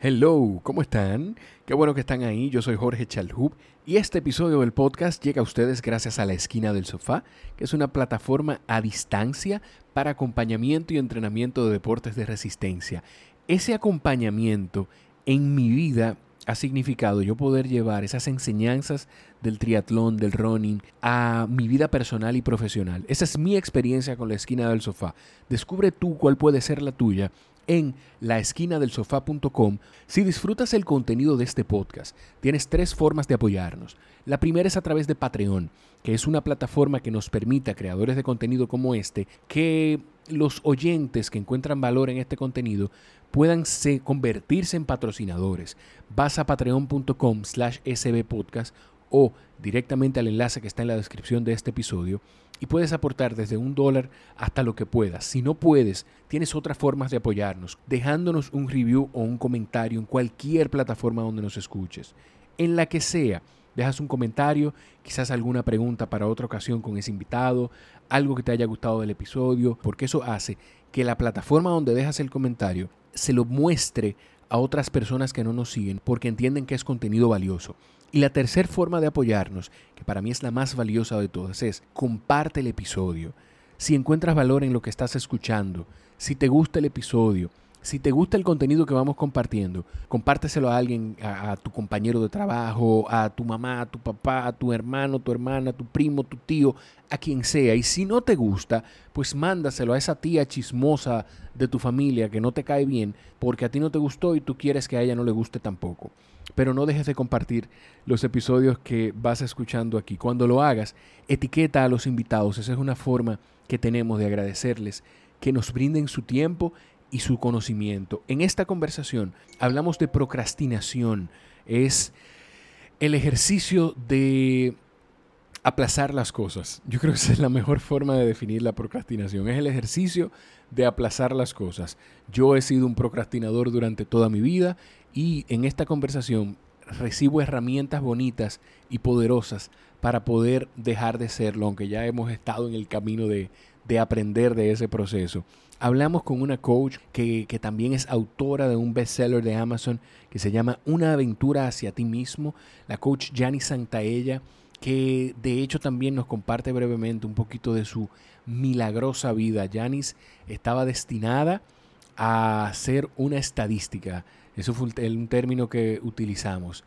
Hello, ¿cómo están? Qué bueno que están ahí. Yo soy Jorge Chalhub y este episodio del podcast llega a ustedes gracias a La Esquina del Sofá, que es una plataforma a distancia para acompañamiento y entrenamiento de deportes de resistencia. Ese acompañamiento en mi vida ha significado yo poder llevar esas enseñanzas del triatlón, del running, a mi vida personal y profesional. Esa es mi experiencia con la esquina del sofá. Descubre tú cuál puede ser la tuya en laesquinadelsofá.com. Si disfrutas el contenido de este podcast, tienes tres formas de apoyarnos. La primera es a través de Patreon, que es una plataforma que nos permite a creadores de contenido como este que los oyentes que encuentran valor en este contenido puedan convertirse en patrocinadores. Vas a patreon.com slash sbpodcast o directamente al enlace que está en la descripción de este episodio y puedes aportar desde un dólar hasta lo que puedas. Si no puedes, tienes otras formas de apoyarnos, dejándonos un review o un comentario en cualquier plataforma donde nos escuches, en la que sea. Dejas un comentario, quizás alguna pregunta para otra ocasión con ese invitado, algo que te haya gustado del episodio, porque eso hace que la plataforma donde dejas el comentario se lo muestre a otras personas que no nos siguen porque entienden que es contenido valioso. Y la tercera forma de apoyarnos, que para mí es la más valiosa de todas, es comparte el episodio. Si encuentras valor en lo que estás escuchando, si te gusta el episodio, si te gusta el contenido que vamos compartiendo, compárteselo a alguien, a, tu compañero de trabajo, a tu mamá, a tu papá, a tu hermano, tu hermana, tu primo, tu tío, a quien sea. Y si no te gusta, pues mándaselo a esa tía chismosa de tu familia que no te cae bien porque a ti no te gustó y tú quieres que a ella no le guste tampoco. Pero no dejes de compartir los episodios que vas escuchando aquí. Cuando lo hagas, etiqueta a los invitados. Esa es una forma que tenemos de agradecerles que nos brinden su tiempo y su conocimiento. En esta conversación hablamos de procrastinación. Es el ejercicio de aplazar las cosas. Yo creo que esa es la mejor forma de definir la procrastinación. Es el ejercicio de aplazar las cosas. Yo he sido un procrastinador durante toda mi vida y en esta conversación recibo herramientas bonitas y poderosas para poder dejar de serlo, aunque ya hemos estado en el camino de, de aprender de ese proceso. Hablamos con una coach que, que, también es autora de un bestseller de Amazon que se llama Una aventura hacia ti mismo, la coach Jani Santaella, que de hecho también nos comparte brevemente un poquito de su milagrosa vida. Janis estaba destinada a ser una estadística. Eso fue un término que utilizamos.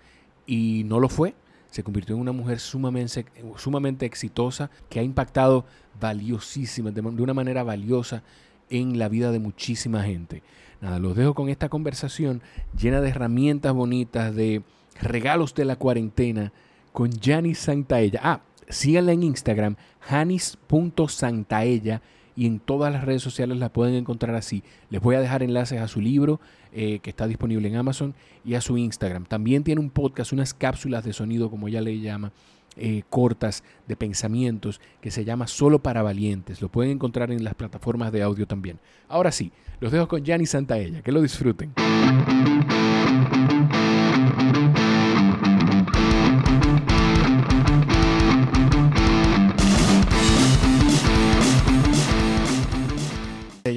Y no lo fue. Se convirtió en una mujer sumamente, sumamente exitosa que ha impactado valiosísima, de, una manera valiosa en la vida de muchísima gente. Nada, los dejo con esta conversación llena de herramientas bonitas, de regalos de la cuarentena con Janis Santaella. Ah, síganla en Instagram, janis.santaella y en todas las redes sociales la pueden encontrar así. Les voy a dejar enlaces a su libro eh, que está disponible en Amazon y a su Instagram. También tiene un podcast, unas cápsulas de sonido, como ella le llama, eh, cortas de pensamientos que se llama Solo para Valientes. Lo pueden encontrar en las plataformas de audio también. Ahora sí, los dejo con Janis Santaella. Que lo disfruten.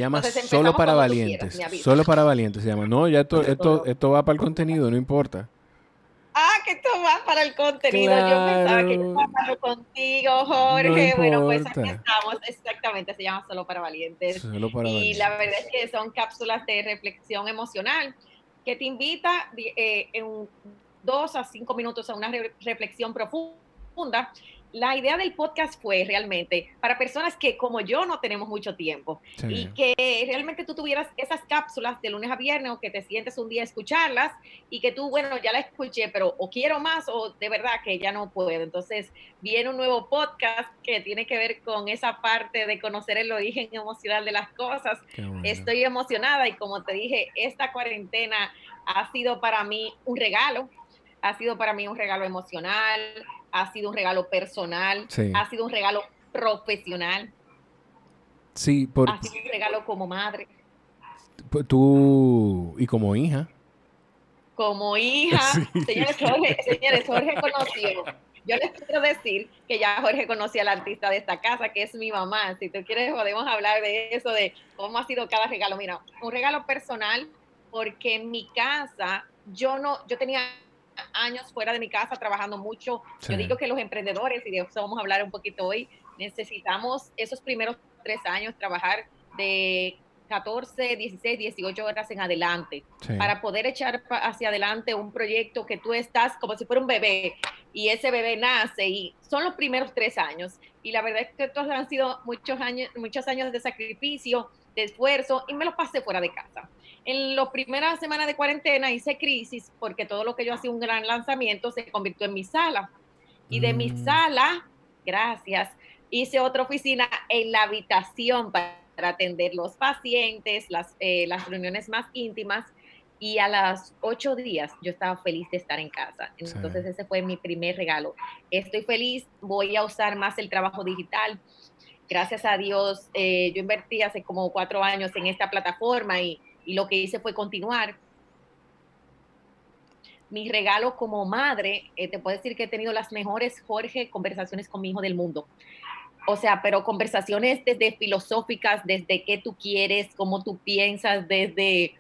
Llama Solo para Valientes. Solo para Valientes se llama. No, ya esto, esto, esto va para el contenido, no importa. Ah, que esto va para el contenido. Yo pensaba que iba a contigo, Jorge. bueno, pues aquí estamos. Exactamente, se llama Solo para Valientes. Solo para y la verdad es que son cápsulas de reflexión emocional que te invita eh, en dos a cinco minutos a una reflexión profunda la idea del podcast fue realmente para personas que como yo no tenemos mucho tiempo y que realmente tú tuvieras esas cápsulas de lunes a viernes o que te sientes un día a escucharlas y que tú, bueno, ya la escuché, pero o quiero más o de verdad que ya no puedo. Entonces viene un nuevo podcast que tiene que ver con esa parte de conocer el origen emocional de las cosas. Estoy emocionada y como te dije, esta cuarentena ha sido para mí un regalo, ha sido para mí un regalo emocional, ha sido un regalo personal, ha sido un regalo profesional. Sí, por... Ha sido un regalo como madre. Tú y como hija. Como hija, señores, Jorge, señores, Jorge conoció. Yo les quiero decir que ya Jorge conocía al artista de esta casa, que es mi mamá. Si tú quieres, podemos hablar de eso, de cómo ha sido cada regalo. Mira, un regalo personal porque en mi casa, yo no, yo tenía años fuera de mi casa trabajando mucho. Yo digo que los emprendedores, y de eso vamos a hablar un poquito hoy, necesitamos esos primeros tres años trabajar de 14, 16, 18 horas en adelante para poder echar hacia adelante un proyecto que tú estás como si fuera un bebé y ese bebé nace y son los primeros tres años. Y la verdad es que estos han sido muchos años, muchos años de sacrificio, de esfuerzo y me lo pasé fuera de casa. En las primeras semanas de cuarentena hice crisis porque todo lo que yo hacía un gran lanzamiento se convirtió en mi sala. Y de mi mm. sala, gracias, hice otra oficina en la habitación para atender los pacientes, las, eh, las reuniones más íntimas. Y a las ocho días yo estaba feliz de estar en casa. Entonces ese fue mi primer regalo. Estoy feliz, voy a usar más el trabajo digital. Gracias a Dios, eh, yo invertí hace como cuatro años en esta plataforma y, y lo que hice fue continuar. Mi regalo como madre, eh, te puedo decir que he tenido las mejores, Jorge, conversaciones con mi hijo del mundo o sea, pero conversaciones desde filosóficas, desde qué tú quieres, cómo tú piensas, desde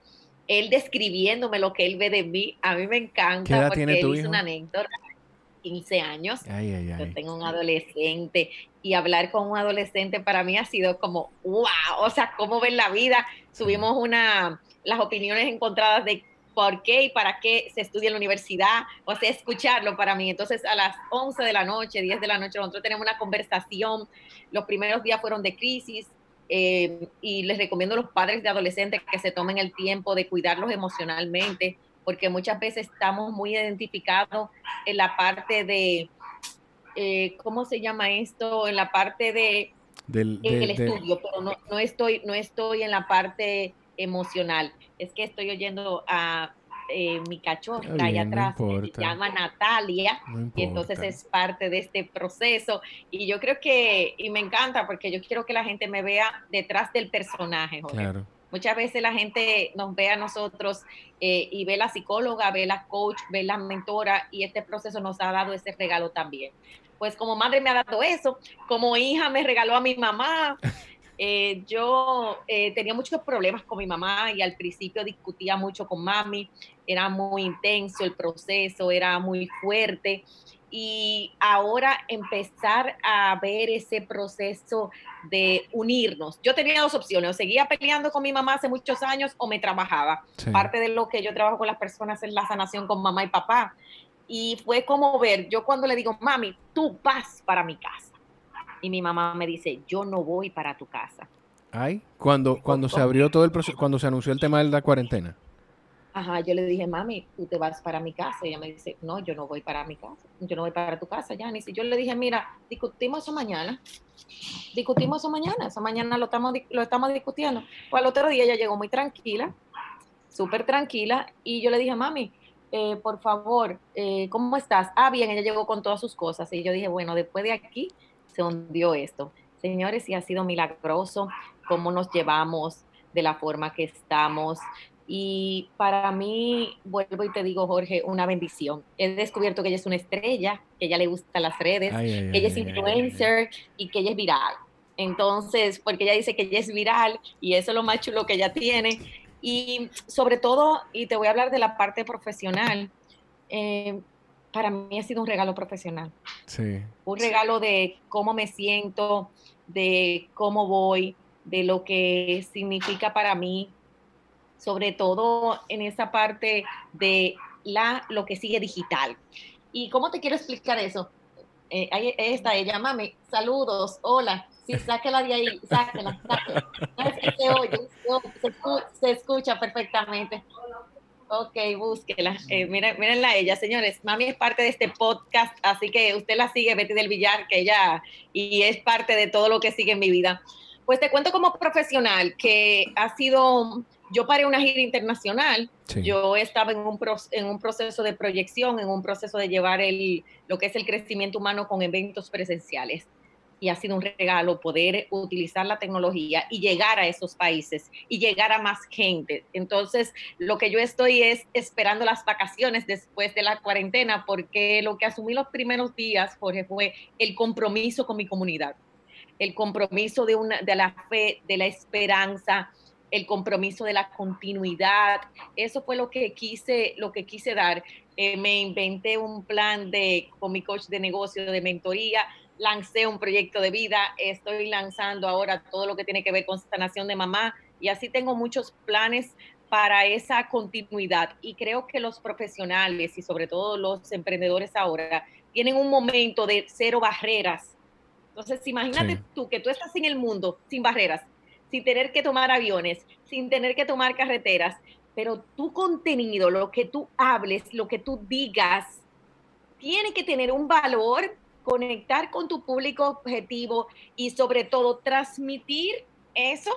él describiéndome lo que él ve de mí. A mí me encanta porque él hizo una anécdota. 15 años. Yo tengo un adolescente y hablar con un adolescente para mí ha sido como, wow, o sea, cómo ven la vida. Subimos una, las opiniones encontradas de por qué y para qué se estudia en la universidad, o sea, escucharlo para mí. Entonces, a las 11 de la noche, 10 de la noche, nosotros tenemos una conversación. Los primeros días fueron de crisis eh, y les recomiendo a los padres de adolescentes que se tomen el tiempo de cuidarlos emocionalmente, porque muchas veces estamos muy identificados en la parte de, eh, ¿cómo se llama esto? En la parte de... Del, el estudio, pero no, no, estoy, no estoy en la parte emocional. Es que estoy oyendo a eh, mi cachorra allá atrás, se llama Natalia, y entonces es parte de este proceso. Y yo creo que, y me encanta porque yo quiero que la gente me vea detrás del personaje. Muchas veces la gente nos ve a nosotros eh, y ve la psicóloga, ve la coach, ve la mentora, y este proceso nos ha dado ese regalo también. Pues como madre me ha dado eso, como hija me regaló a mi mamá. Eh, yo eh, tenía muchos problemas con mi mamá y al principio discutía mucho con mami, era muy intenso el proceso, era muy fuerte y ahora empezar a ver ese proceso de unirnos. Yo tenía dos opciones, o seguía peleando con mi mamá hace muchos años o me trabajaba. Parte de lo que yo trabajo con las personas es la sanación con mamá y papá. Y fue como ver, yo cuando le digo, mami, tú vas para mi casa y mi mamá me dice, yo no voy para tu casa. Ay, cuando, cuando se abrió todo el proceso, cuando se anunció el tema de la cuarentena. Ajá, yo le dije, mami, tú te vas para mi casa. Y ella me dice, no, yo no voy para mi casa. Yo no voy para tu casa. Ni si yo le dije, mira, discutimos eso mañana. Discutimos eso mañana. Esa mañana lo estamos, lo estamos discutiendo. Pues al otro día ella llegó muy tranquila, súper tranquila. Y yo le dije, mami, eh, por favor, eh, ¿cómo estás? Ah, bien, ella llegó con todas sus cosas. Y yo dije, bueno, después de aquí, se hundió esto. Señores, y ha sido milagroso cómo nos llevamos de la forma que estamos. Y para mí, vuelvo y te digo, Jorge, una bendición. He descubierto que ella es una estrella, que ella le gusta las redes, que ella es influencer y que ella es viral. Entonces, porque ella dice que ella es viral y eso es lo más chulo que ella tiene. Y sobre todo, y te voy a hablar de la parte profesional, eh, para mí ha sido un regalo profesional. Sí. Un regalo de cómo me siento, de cómo voy, de lo que significa para mí, sobre todo en esa parte de la, lo que sigue digital. ¿Y cómo te quiero explicar eso? Eh, ahí está ella, mami, saludos, hola, sí, sáquela de ahí, sáquela, sáquela. Se oye, se escucha perfectamente. Ok, búsquela. Eh, miren, mírenla ella, señores. Mami es parte de este podcast, así que usted la sigue, Betty del Villar, que ella y es parte de todo lo que sigue en mi vida. Pues te cuento como profesional que ha sido, yo paré una gira internacional, yo estaba en un, en un proceso de proyección, en un proceso de llevar el, lo que es el crecimiento humano con eventos presenciales y ha sido un regalo poder utilizar la tecnología y llegar a esos países y llegar a más gente. Entonces, lo que yo estoy es esperando las vacaciones después de la cuarentena, porque lo que asumí los primeros días, Jorge, fue el compromiso con mi comunidad, el compromiso de, una, de la fe, de la esperanza, el compromiso de la continuidad. Eso fue lo que quise, lo que quise dar. Eh, me inventé un plan de, con mi coach de negocio, de mentoría, lancé un proyecto de vida, estoy lanzando ahora todo lo que tiene que ver con sanación de mamá y así tengo muchos planes para esa continuidad. Y creo que los profesionales y sobre todo los emprendedores ahora tienen un momento de cero barreras. Entonces, imagínate tú que tú estás en el mundo sin barreras, sin tener que tomar aviones, sin tener que tomar carreteras, pero tu contenido, lo que tú hables, lo que tú digas, tiene que tener un valor, conectar con tu público objetivo y sobre todo transmitir eso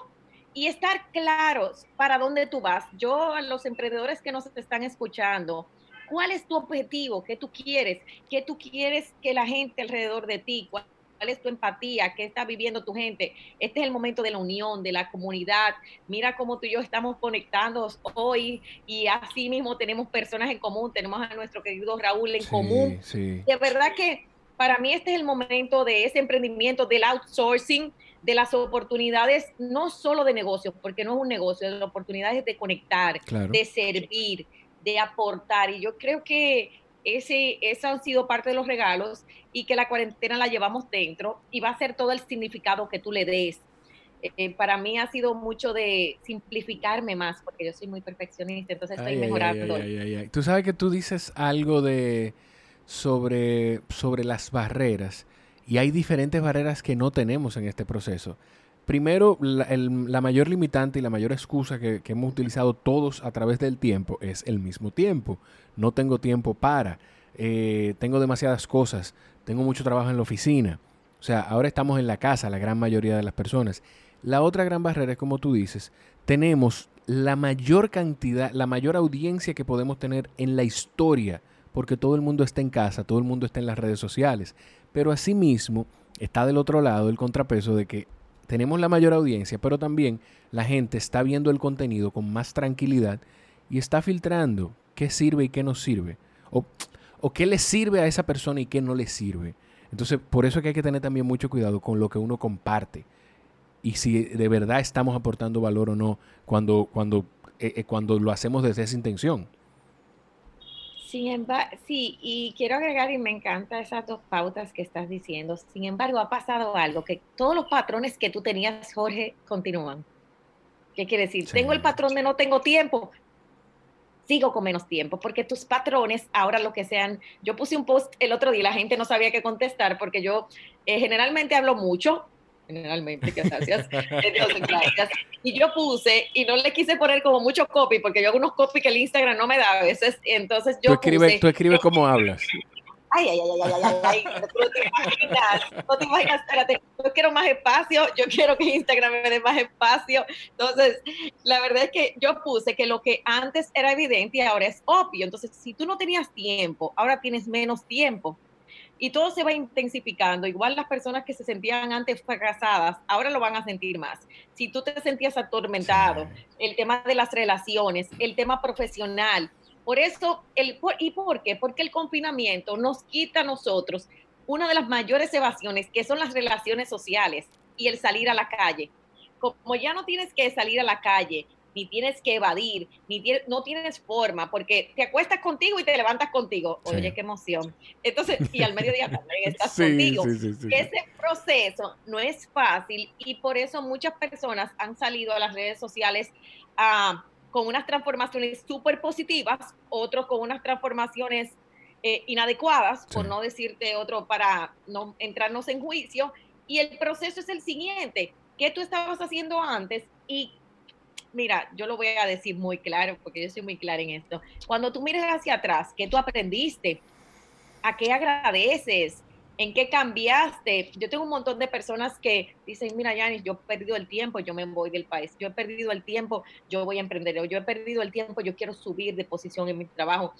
y estar claros para dónde tú vas. Yo a los emprendedores que nos están escuchando, ¿cuál es tu objetivo? ¿Qué tú quieres? ¿Qué tú quieres que la gente alrededor de ti? ¿Cuál cuál es tu empatía, qué está viviendo tu gente. Este es el momento de la unión, de la comunidad. Mira cómo tú y yo estamos conectados hoy y así mismo tenemos personas en común, tenemos a nuestro querido Raúl en común. De verdad que para mí este es el momento de ese emprendimiento, del outsourcing, de las oportunidades, no solo de negocios, porque no es un negocio, de las oportunidades de conectar, de servir, de aportar. Y yo creo que ese, eso han sido parte de los regalos y que la cuarentena la llevamos dentro y va a ser todo el significado que tú le des. Eh, para mí ha sido mucho de simplificarme más, porque yo soy muy perfeccionista, entonces estoy mejorando. tú sabes que tú dices algo de sobre, sobre las barreras y hay diferentes barreras que no tenemos en este proceso. Primero, la, mayor limitante y la mayor excusa que, hemos utilizado todos a través del tiempo es el mismo tiempo. No tengo tiempo para, eh, tengo demasiadas cosas, tengo mucho trabajo en la oficina. O sea, ahora estamos en la casa, la gran mayoría de las personas. La otra gran barrera es, como tú dices, tenemos la mayor cantidad, la mayor audiencia que podemos tener en la historia, porque todo el mundo está en casa, todo el mundo está en las redes sociales. Pero asimismo está del otro lado el contrapeso de que tenemos la mayor audiencia, pero también la gente está viendo el contenido con más tranquilidad y está filtrando qué sirve y qué no sirve. O, qué le sirve a esa persona y qué no le sirve. Entonces, por eso es que hay que tener también mucho cuidado con lo que uno comparte. Y si de verdad estamos aportando valor o no cuando, cuando, eh, eh, cuando lo hacemos desde esa intención. Sin embargo, sí, y quiero agregar, y me encanta esas dos pautas que estás diciendo. Sin embargo, ha pasado algo, que todos los patrones que tú tenías, Jorge, continúan. ¿Qué quiere decir? Tengo el patrón de no tengo tiempo, sigo con menos tiempo, porque tus patrones, ahora lo que sean, yo puse un post el otro día, la gente no sabía qué contestar, porque yo eh, generalmente hablo mucho, generalmente, gracias. gracias. Y yo puse, y no le quise poner como mucho copy, porque yo hago unos copy que el Instagram no me da a veces, entonces yo Tú escribes, tú escribes cómo hablas. Ay, ay, ay, ay, ay, ay, no te imaginas, no te imaginas, espérate, yo quiero más espacio, yo quiero que Instagram me dé más espacio. Entonces, la verdad es que yo puse que lo que antes era evidente y ahora es obvio. Entonces, si tú no tenías tiempo, ahora tienes menos tiempo y todo se va intensificando. Igual las personas que se sentían antes fracasadas, ahora lo van a sentir más. Si tú te sentías atormentado, el tema de las relaciones, el tema profesional. Por eso, el, ¿y por qué? Porque el confinamiento nos quita a nosotros una de las mayores evasiones, que son las relaciones sociales y el salir a la calle. Como ya no tienes que salir a la calle, ni tienes que evadir, ni no tienes forma, porque te acuestas contigo y te levantas contigo. Oye, qué emoción. Entonces, y al mediodía también estás contigo. Ese proceso no es fácil y por eso muchas personas han salido a las redes sociales ah, con unas transformaciones súper positivas, otros con unas transformaciones eh, inadecuadas, por no decirte otro, para no entrarnos en juicio. Y el proceso es el siguiente, ¿qué tú estabas haciendo antes y mira, yo lo voy a decir muy claro, porque yo soy muy clara en esto. Cuando tú mires hacia atrás, ¿qué tú aprendiste? ¿A qué agradeces? ¿En qué cambiaste? Yo tengo un montón de personas que dicen, mira, Yanis, yo he perdido el tiempo, yo me voy del país. Yo he perdido el tiempo, yo voy a emprender. Yo he perdido el tiempo, yo quiero subir de posición en mi trabajo.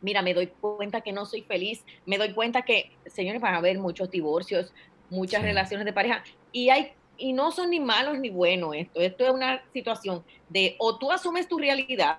Mira, me doy cuenta que no soy feliz. Me doy cuenta que, señores, van a haber muchos divorcios, muchas relaciones de pareja. Y hay y no son ni malos ni buenos esto. Esto es una situación de o tú asumes tu realidad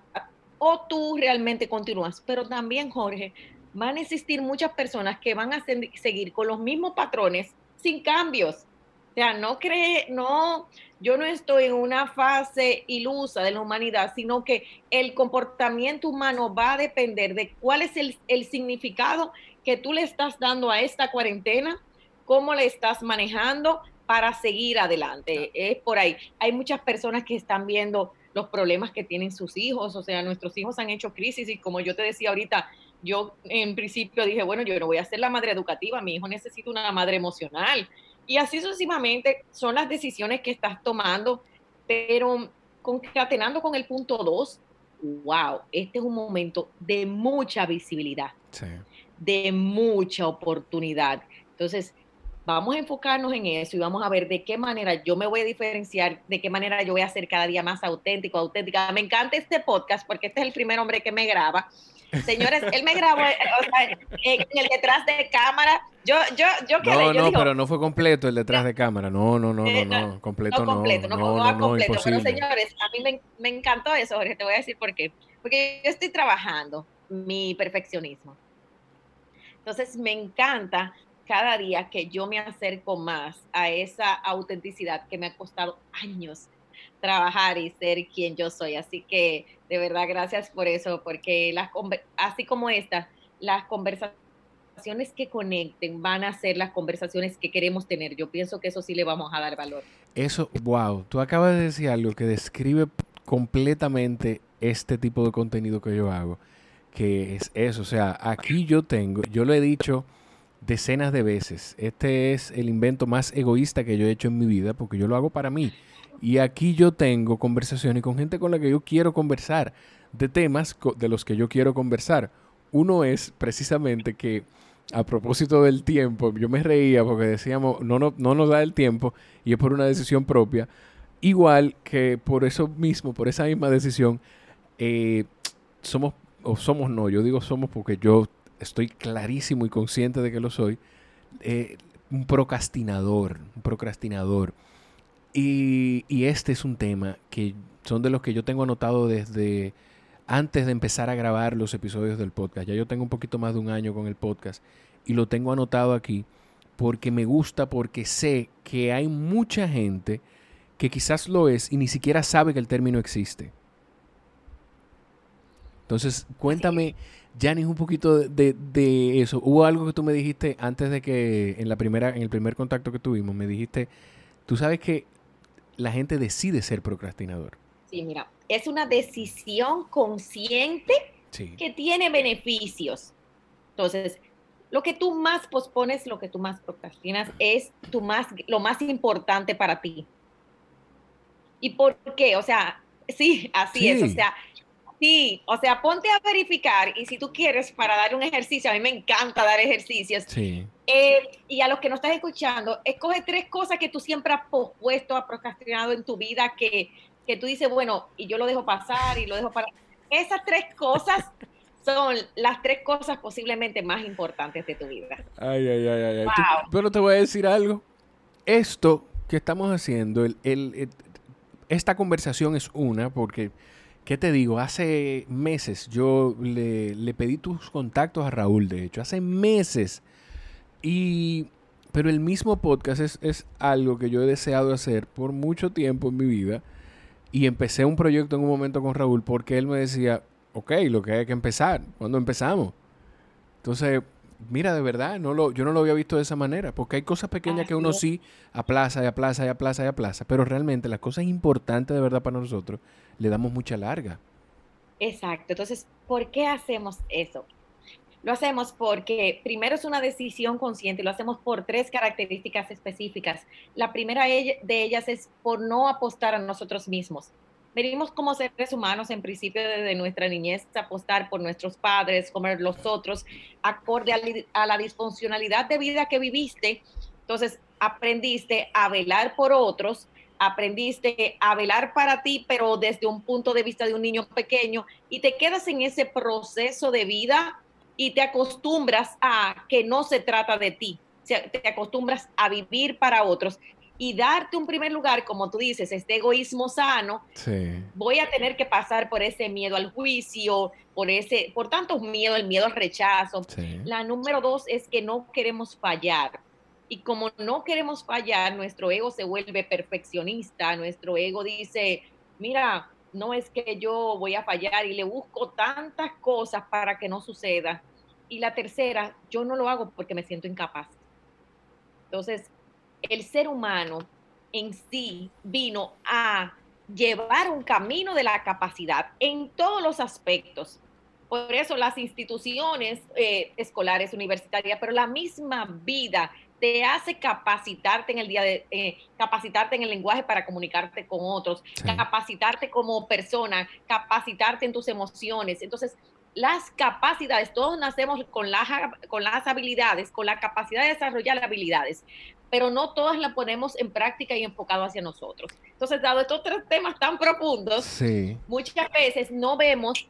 o tú realmente continúas. Pero también, Jorge, van a existir muchas personas que van a seguir con los mismos patrones sin cambios. O sea, no cree, no, yo no estoy en una fase ilusa de la humanidad, sino que el comportamiento humano va a depender de cuál es el, el significado que tú le estás dando a esta cuarentena, cómo le estás manejando para seguir adelante. Es por ahí. Hay muchas personas que están viendo los problemas que tienen sus hijos, o sea, nuestros hijos han hecho crisis y como yo te decía ahorita, yo en principio dije, bueno, yo no voy a ser la madre educativa, mi hijo necesita una madre emocional. Y así sucesivamente son las decisiones que estás tomando, pero concatenando con el punto 2, wow, este es un momento de mucha visibilidad, de mucha oportunidad. Entonces, vamos a enfocarnos en eso y vamos a ver de qué manera yo me voy a diferenciar, de qué manera yo voy a ser cada día más auténtico, auténtica. Me encanta este podcast porque este es el primer hombre que me graba. Señores, él me grabó eh, en el detrás de cámara. Yo, yo, yo quedé, No, no, pero no fue completo el detrás de cámara. No, no, no, no, eh, no. Completo no. Completo, no, no, no, no, completo. Pero señores, a mí me, me encantó eso, Jorge. Te voy a decir por qué. Porque yo estoy trabajando mi perfeccionismo. Entonces me encanta cada día que yo me acerco más a esa autenticidad que me ha costado años trabajar y ser quien yo soy. Así que de verdad gracias por eso, porque las así como esta, las conversaciones que conecten van a ser las conversaciones que queremos tener. Yo pienso que eso sí le vamos a dar valor. Eso, wow, tú acabas de decir algo que describe completamente este tipo de contenido que yo hago, que es eso, o sea, aquí yo tengo, yo lo he dicho decenas de veces. Este es el invento más egoísta que yo he hecho en mi vida porque yo lo hago para mí. Y aquí yo tengo conversaciones con gente con la que yo quiero conversar, de temas de los que yo quiero conversar. Uno es precisamente que a propósito del tiempo, yo me reía porque decíamos, no, no, no nos da el tiempo y es por una decisión propia. Igual que por eso mismo, por esa misma decisión, eh, somos, o somos no, yo digo somos porque yo estoy clarísimo y consciente de que lo soy, eh, un procrastinador, un procrastinador. Y, este es un tema que son de los que yo tengo anotado desde antes de empezar a grabar los episodios del podcast. Ya yo tengo un poquito más de un año con el podcast y lo tengo anotado aquí porque me gusta, porque sé que hay mucha gente que quizás lo es y ni siquiera sabe que el término existe. Entonces, cuéntame, Janis, un poquito de, eso. Hubo algo que tú me dijiste antes de que, en la primera, en el primer contacto que tuvimos, me dijiste, tú sabes que la gente decide ser procrastinador. Sí, mira, es una decisión consciente que tiene beneficios. Entonces, lo que tú más pospones, lo que tú más procrastinas es tu más, lo más importante para ti. ¿Y por qué? O sea, sí, así es. O sea, Sí, o sea, ponte a verificar y si tú quieres para dar un ejercicio, a mí me encanta dar ejercicios. Sí. Eh, y a los que no estás escuchando, escoge tres cosas que tú siempre has pospuesto, has procrastinado en tu vida, que, que tú dices, bueno, y yo lo dejo pasar y lo dejo para... Esas tres cosas son las tres cosas posiblemente más importantes de tu vida. Ay, ay, ay, ay. pero te voy a decir algo. Esto que estamos haciendo, el, esta conversación es una, porque ¿Qué te digo? Hace meses yo le, pedí tus contactos a Raúl, de hecho, hace meses. Y, pero el mismo podcast es, es, algo que yo he deseado hacer por mucho tiempo en mi vida. Y empecé un proyecto en un momento con Raúl porque él me decía, ok, lo que hay que empezar, ¿cuándo empezamos? Entonces, mira, de verdad, no lo, yo no lo había visto de esa manera, porque hay cosas pequeñas que uno sí aplaza y aplaza y aplaza y aplaza, pero realmente las cosas importantes de verdad para nosotros le damos mucha larga. Exacto, entonces, ¿por qué hacemos eso? Lo hacemos porque primero es una decisión consciente, lo hacemos por tres características específicas. La primera de ellas es por no apostar a nosotros mismos venimos como seres humanos en principio desde nuestra niñez a apostar por nuestros padres, como los otros, acorde a, la disfuncionalidad de vida que viviste. Entonces, aprendiste a velar por otros, aprendiste a velar para ti, pero desde un punto de vista de un niño pequeño, y te quedas en ese proceso de vida y te acostumbras a que no se trata de ti, te acostumbras a vivir para otros y darte un primer lugar, como tú dices, este egoísmo sano, voy a tener que pasar por ese miedo al juicio, por ese, por tanto miedo, el miedo al rechazo. La número dos es que no queremos fallar. Y como no queremos fallar, nuestro ego se vuelve perfeccionista, nuestro ego dice, mira, no es que yo voy a fallar y le busco tantas cosas para que no suceda. Y la tercera, yo no lo hago porque me siento incapaz. Entonces, el ser humano en sí vino a llevar un camino de la capacidad en todos los aspectos. Por eso las instituciones eh, escolares, universitarias, pero la misma vida te hace capacitarte en el día de, eh, capacitarte en el lenguaje para comunicarte con otros, capacitarte como persona, capacitarte en tus emociones. Entonces, las capacidades, todos nacemos con las, con las habilidades, con la capacidad de desarrollar habilidades, pero no todas las ponemos en práctica y enfocado hacia nosotros. Entonces, dado estos tres temas tan profundos, muchas veces no vemos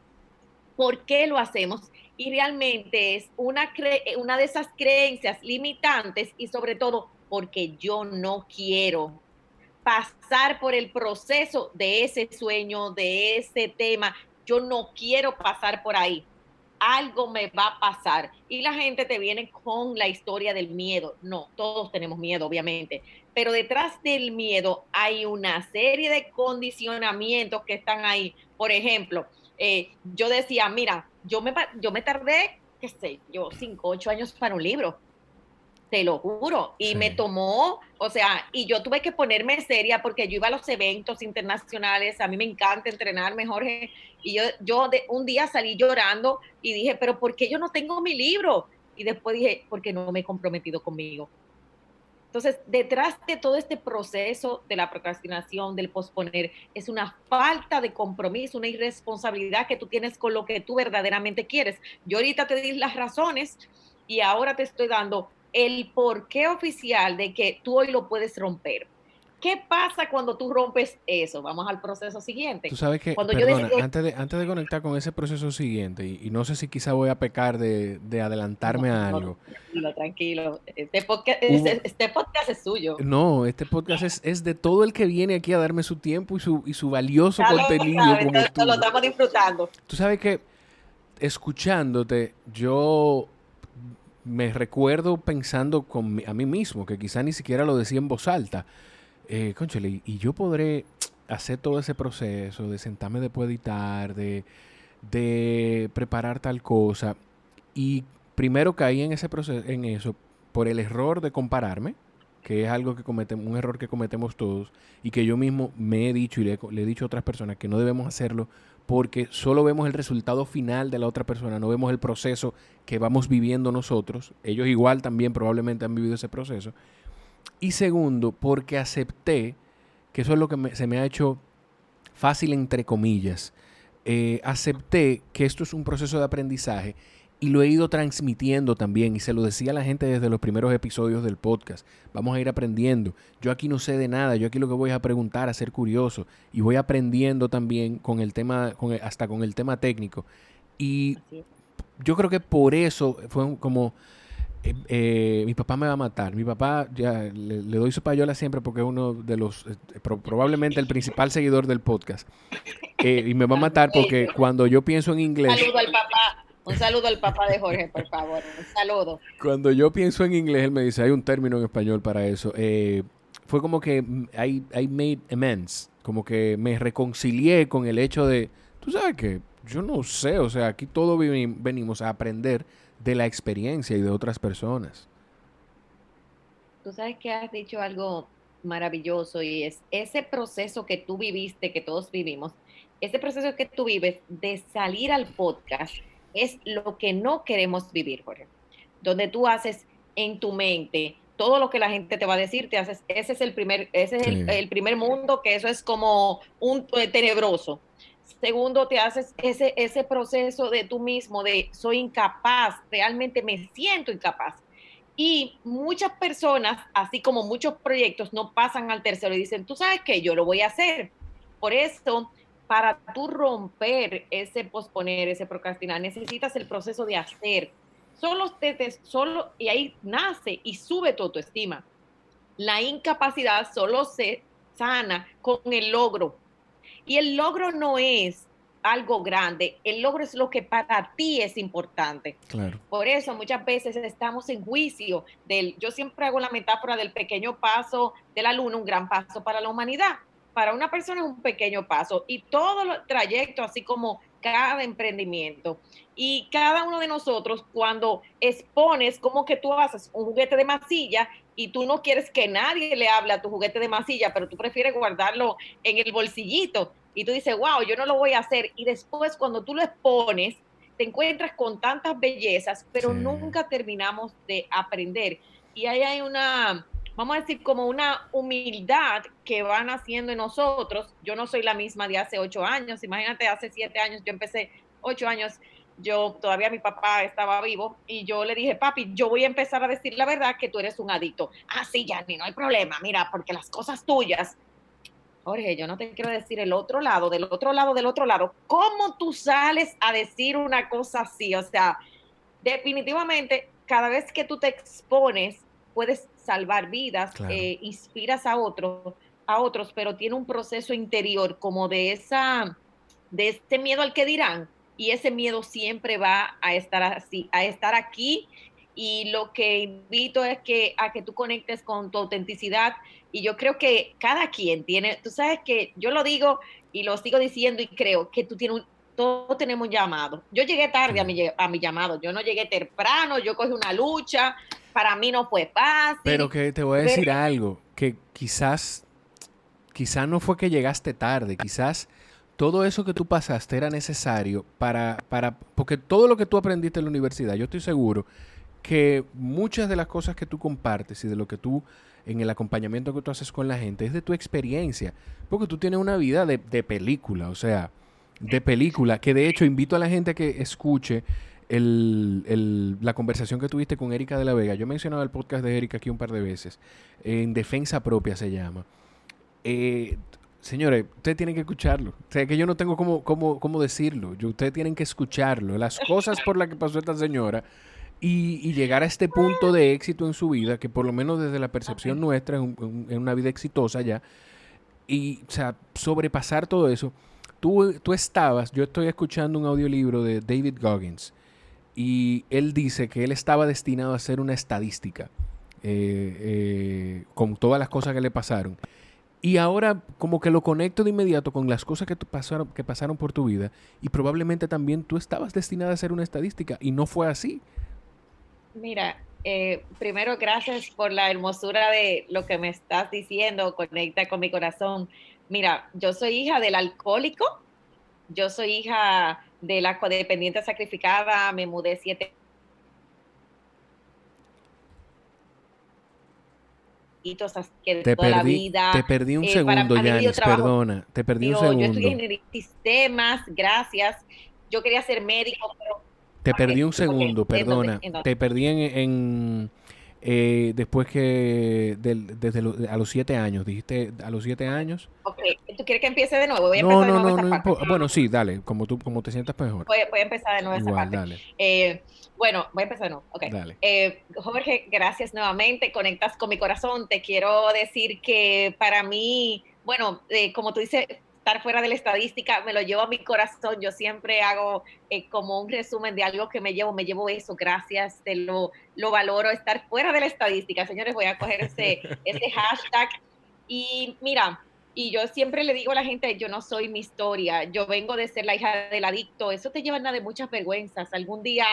por qué lo hacemos y realmente es una, una de esas creencias limitantes y sobre todo porque yo no quiero pasar por el proceso de ese sueño, de ese tema. Yo no quiero pasar por ahí. Algo me va a pasar. Y la gente te viene con la historia del miedo. No, todos tenemos miedo, obviamente. Pero detrás del miedo hay una serie de condicionamientos que están ahí. Por ejemplo, eh, yo decía, mira, yo me, yo me tardé, qué sé, yo cinco, ocho años para un libro, te lo juro, y me tomó, o sea, y yo tuve que ponerme seria porque yo iba a los eventos internacionales, a mí me encanta entrenarme, Jorge, y yo, yo de, un día salí llorando y dije, pero ¿por qué yo no tengo mi libro? Y después dije, porque no me he comprometido conmigo. Entonces, detrás de todo este proceso de la procrastinación, del posponer, es una falta de compromiso, una irresponsabilidad que tú tienes con lo que tú verdaderamente quieres. Yo ahorita te di las razones y ahora te estoy dando el porqué oficial de que tú hoy lo puedes romper. ¿Qué pasa cuando tú rompes eso? Vamos al proceso siguiente. Tú sabes que, perdona, antes, de, antes de conectar con ese proceso siguiente, y, no sé si quizá voy a pecar de, adelantarme a algo. tranquilo, tranquilo. Este podcast, este podcast, es suyo. No, este podcast es, es, de todo el que viene aquí a darme su tiempo y su, y su valioso contenido. Como lo estamos disfrutando. Tú sabes que, escuchándote, yo me recuerdo pensando con, a mí mismo, que quizá ni siquiera lo decía en voz alta eh, y yo podré hacer todo ese proceso de sentarme después de editar, de, de preparar tal cosa. Y primero caí en ese proceso, en eso, por el error de compararme, que es algo que cometemos, un error que cometemos todos, y que yo mismo me he dicho y le, le, he dicho a otras personas que no debemos hacerlo porque solo vemos el resultado final de la otra persona, no vemos el proceso que vamos viviendo nosotros. Ellos igual también probablemente han vivido ese proceso. Y segundo, porque acepté, que eso es lo que se me ha hecho fácil entre comillas, eh, acepté que esto es un proceso de aprendizaje y lo he ido transmitiendo también y se lo decía a la gente desde los primeros episodios del podcast. Vamos a ir aprendiendo. Yo aquí no sé de nada, yo aquí lo que voy a preguntar, a ser curioso y voy aprendiendo también con el tema, con hasta con el tema técnico. Y yo creo que por eso fue como eh, eh, mi papá me va a matar. Mi papá, ya le, doy su payola siempre porque es uno de los, eh, probablemente el principal seguidor del podcast. y me va a matar porque cuando yo pienso en inglés... Saludo al papá. Un saludo al papá de Jorge, por favor. Un saludo. Cuando yo pienso en inglés, él me dice, hay un término en español para eso. fue como que I, I made amends. Como que me reconcilié con el hecho de, tú sabes que yo no sé, o sea, aquí todos venimos a aprender de la experiencia y de otras personas. Tú sabes que has dicho algo maravilloso y es ese proceso que tú viviste, que todos vivimos, ese proceso que tú vives de salir al podcast es lo que no queremos vivir, Jorge. Donde tú haces en tu mente todo lo que la gente te va a decir, te haces, ese es el primer, ese es el, el, primer mundo, que eso es como un tenebroso. Segundo, te haces ese, ese proceso de tú mismo, de soy incapaz, realmente me siento incapaz. Y muchas personas, así como muchos proyectos, no pasan al tercero y dicen, tú sabes que yo lo voy a hacer. Por eso, para tú romper ese posponer, ese procrastinar, necesitas el proceso de hacer. Solo, te, solo y ahí nace y sube tu autoestima. La incapacidad solo se sana con el logro, y el logro no es algo grande, el logro es lo que para ti es importante. Claro. Por eso muchas veces estamos en juicio del, yo siempre hago la metáfora del pequeño paso de la luna, un gran paso para la humanidad. Para una persona es un pequeño paso y todo el trayecto, así como cada emprendimiento. Y cada uno de nosotros, cuando expones como que tú haces un juguete de masilla y tú no quieres que nadie le hable a tu juguete de masilla, pero tú prefieres guardarlo en el bolsillito y tú dices, wow, yo no lo voy a hacer. Y después cuando tú lo expones, te encuentras con tantas bellezas, pero nunca terminamos de aprender. Y ahí hay una, vamos a decir, como una humildad que van haciendo en nosotros. Yo no soy la misma de hace ocho años. Imagínate, hace siete años, yo empecé ocho años, yo todavía mi papá estaba vivo y yo le dije, papi, yo voy a empezar a decir la verdad que tú eres un adicto. Ah, sí, Yanni, no hay problema, mira, porque las cosas tuyas. Jorge, yo no te quiero decir el otro lado, del otro lado, del otro lado. ¿Cómo tú sales a decir una cosa así? O sea, definitivamente, cada vez que tú te expones, puedes salvar vidas, eh, inspiras a otros, a otros, pero tiene un proceso interior como de esa, de este miedo al que dirán, y ese miedo siempre va a estar así, a estar aquí. Y lo que invito es que a que tú conectes con tu autenticidad. Y yo creo que cada quien tiene, tú sabes que yo lo digo y lo sigo diciendo y creo que tú tienes un, todos tenemos un llamado. Yo llegué tarde a mi, a mi llamado, yo no llegué temprano, yo cogí una lucha, para mí no fue fácil. Pero que te voy a decir algo, que quizás, quizás no fue que llegaste tarde, quizás todo eso que tú pasaste era necesario para, para, porque todo lo que tú aprendiste en la universidad, yo estoy seguro que muchas de las cosas que tú compartes y de lo que tú, en el acompañamiento que tú haces con la gente, es de tu experiencia, porque tú tienes una vida de, de película, o sea, de película, que de hecho invito a la gente a que escuche el, el, la conversación que tuviste con Erika de la Vega. Yo he mencionado el podcast de Erika aquí un par de veces, en Defensa Propia se llama. Eh, Señores, ustedes tienen que escucharlo. O sea, que yo no tengo cómo, cómo, cómo decirlo. ustedes tienen que escucharlo. Las cosas por las que pasó esta señora y, llegar a este punto de éxito en su vida, que por lo menos desde la percepción nuestra es, una vida exitosa ya. Y, o sea, sobrepasar todo eso. Tú, tú estabas, yo estoy escuchando un audiolibro de David Goggins y él dice que él estaba destinado a ser una estadística eh, eh, con todas las cosas que le pasaron. Y ahora como que lo conecto de inmediato con las cosas que, pasaron, que pasaron por tu vida y probablemente también tú estabas destinada a ser una estadística y no fue así. Mira, eh, primero gracias por la hermosura de lo que me estás diciendo, conecta con mi corazón. Mira, yo soy hija del alcohólico, yo soy hija de la codependiente sacrificada, me mudé siete que te perdí, la vida. Te perdí un eh, segundo, Yanis, perdona. Te perdí un segundo. Yo estudié en sistemas, gracias. Yo quería ser médico, pero... Te perdí un segundo, perdona. Te perdí en... eh, después que desde a los siete años, dijiste a los siete años. Ok, ¿tú quieres que empiece de nuevo? Voy a empezar no, de nuevo no, no, Bueno, sí, dale, como tú, como te sientas mejor. Voy, voy a empezar de nuevo esa parte. Dale. Eh, bueno, voy a empezar, no. Ok. Eh, Jorge, gracias nuevamente. Conectas con mi corazón. Te quiero decir que para mí, bueno, eh, como tú dices, estar fuera de la estadística me lo llevo a mi corazón. Yo siempre hago eh, como un resumen de algo que me llevo. Me llevo eso. Gracias. Te lo, lo valoro. Estar fuera de la estadística. Señores, voy a coger ese, ese hashtag. Y mira, y yo siempre le digo a la gente, yo no soy mi historia, yo vengo de ser la hija del adicto, eso te lleva a de muchas vergüenzas. Algún día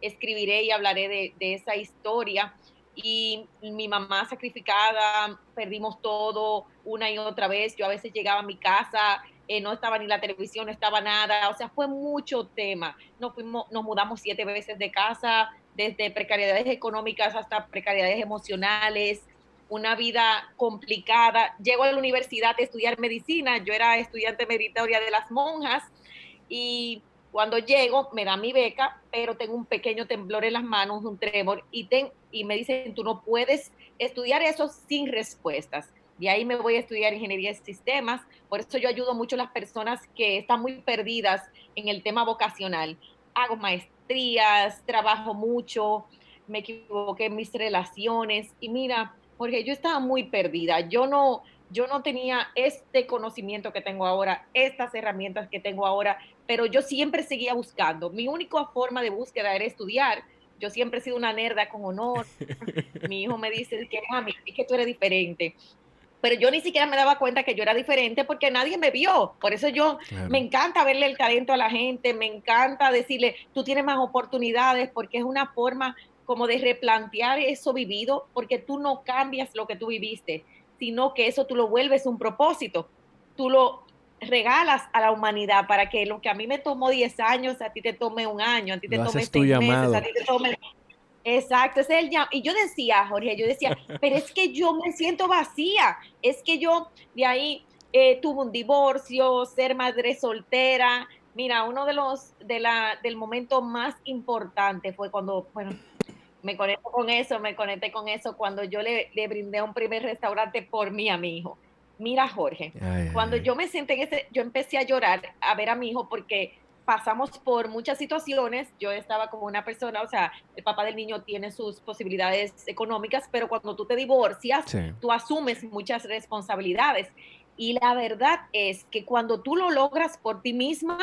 escribiré y hablaré de, esa historia. Y mi mamá sacrificada, perdimos todo una y otra vez. Yo a veces llegaba a mi casa, eh, no estaba ni la televisión, no estaba nada. O sea, fue mucho tema. Nos, fuimos, nos mudamos siete veces de casa, desde precariedades económicas hasta precariedades emocionales, una vida complicada. Llego a la universidad a estudiar medicina. Yo era estudiante meritoria de las monjas y cuando llego, me da mi beca, pero tengo un pequeño temblor en las manos, un tremor, y, y me dicen, tú no puedes estudiar eso sin respuestas. Y ahí me voy a estudiar ingeniería de sistemas. Por eso yo ayudo mucho a las personas que están muy perdidas en el tema vocacional. Hago maestrías, trabajo mucho, me equivoqué en mis relaciones. Y mira, porque yo estaba muy perdida. Yo no, yo no tenía este conocimiento que tengo ahora, estas herramientas que tengo ahora, pero yo siempre seguía buscando. Mi única forma de búsqueda era estudiar. Yo siempre he sido una nerda con honor. Mi hijo me dice que mami, es que tú eres diferente pero yo ni siquiera me daba cuenta que yo era diferente porque nadie me vio. Por eso yo me encanta verle el talento a la gente, me encanta decirle, tú tienes más oportunidades porque es una forma como de replantear eso vivido, porque tú no cambias lo que tú viviste, sino que eso tú lo vuelves un propósito. Tú lo regalas a la humanidad para que lo que a mí me tomó 10 años, a ti te tome un año, a ti te tome 6 meses, a ti te tome Exacto, ese es el Y yo decía, Jorge, yo decía, pero es que yo me siento vacía, es que yo de ahí eh, tuve un divorcio, ser madre soltera. Mira, uno de los, de la, del momento más importante fue cuando, bueno, me conecto con eso, me conecté con eso cuando yo le, le brindé un primer restaurante por mí a mi hijo. Mira, Jorge, cuando yo me senté en ese, yo empecé a llorar a ver a mi hijo porque pasamos por muchas situaciones. Yo estaba como una persona, o sea, el papá del niño tiene sus posibilidades económicas, pero cuando tú te divorcias, tú asumes muchas responsabilidades. Y la verdad es que cuando tú lo logras por ti misma,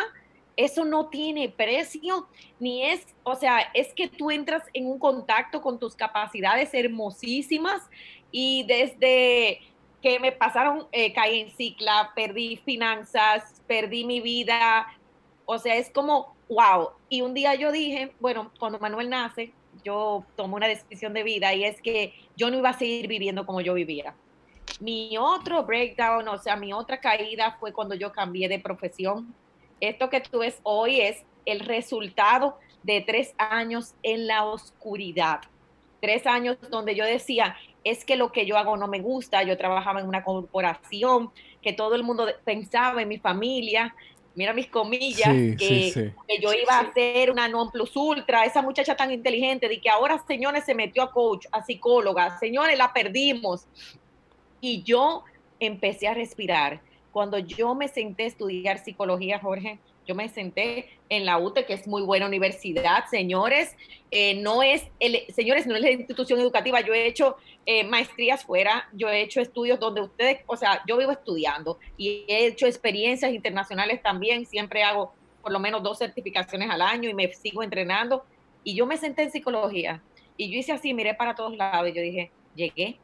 eso no tiene precio, ni es, o sea, es que tú entras en un contacto con tus capacidades hermosísimas y desde que me pasaron, eh, caí en cicla, perdí finanzas, perdí mi vida, o sea, es como, wow. Y un día yo dije, bueno, cuando Manuel nace, yo tomé una decisión de vida y es que yo no iba a seguir viviendo como yo vivía. Mi otro breakdown, o sea, mi otra caída fue cuando yo cambié de profesión. Esto que tú ves hoy es el resultado de tres años en la oscuridad. Tres años donde yo decía, es que lo que yo hago no me gusta. Yo trabajaba en una corporación, que todo el mundo pensaba en mi familia, mira mis comillas, que, yo iba a ser una non plus ultra, esa muchacha tan inteligente, de que ahora, señores, se metió a coach, a psicóloga, señores, la perdimos. Y yo empecé a respirar. Cuando yo me senté a estudiar psicología, Jorge, yo me senté en la UTE, que es muy buena universidad, señores. Eh, no es, el, señores, no es la institución educativa. Yo he hecho eh, maestrías fuera, yo he hecho estudios donde ustedes, o sea, yo vivo estudiando y he hecho experiencias internacionales también. Siempre hago por lo menos dos certificaciones al año y me sigo entrenando. Y yo me senté en psicología y yo hice así, miré para todos lados y yo dije, llegué.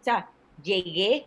O sea, llegué.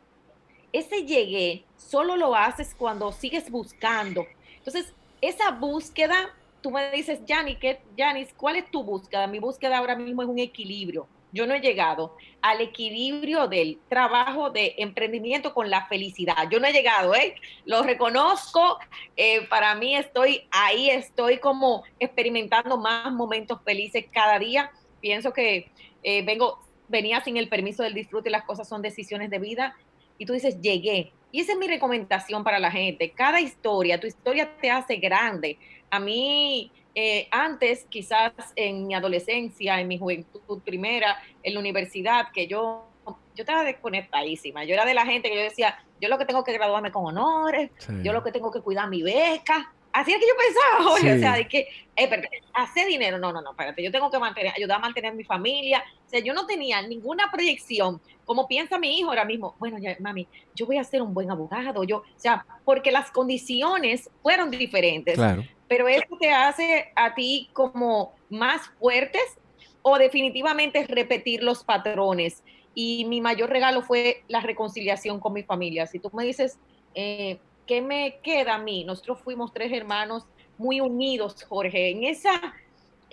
Ese llegué solo lo haces cuando sigues buscando entonces, esa búsqueda, tú me dices, Janis, ¿cuál es tu búsqueda? Mi búsqueda ahora mismo es un equilibrio. Yo no he llegado al equilibrio del trabajo de emprendimiento con la felicidad. Yo no he llegado, ¿eh? Lo reconozco. Eh, para mí estoy ahí, estoy como experimentando más momentos felices cada día. Pienso que eh, vengo, venía sin el permiso del disfrute las cosas son decisiones de vida. Y tú dices, llegué, y esa es mi recomendación para la gente. Cada historia, tu historia te hace grande. A mí, eh, antes, quizás en mi adolescencia, en mi juventud primera, en la universidad, que yo, yo estaba desconectadísima. Yo era de la gente que yo decía, yo lo que tengo que graduarme con honores, yo lo que tengo que cuidar mi beca, así es que yo pensaba, Jorge, o sea, de que, eh, hacer dinero, no, no, no, espérate, yo tengo que mantener, ayudar a mantener mi familia, sea, yo no tenía ninguna proyección, como piensa mi hijo ahora mismo, bueno, ya, mami, yo voy a ser un buen abogado, yo, o sea, porque las condiciones fueron diferentes, claro. pero eso te hace a ti como más fuertes o definitivamente repetir los patrones. Y mi mayor regalo fue la reconciliación con mi familia. Si tú me dices, eh, ¿qué me queda a mí? Nosotros fuimos tres hermanos muy unidos, Jorge. En esa,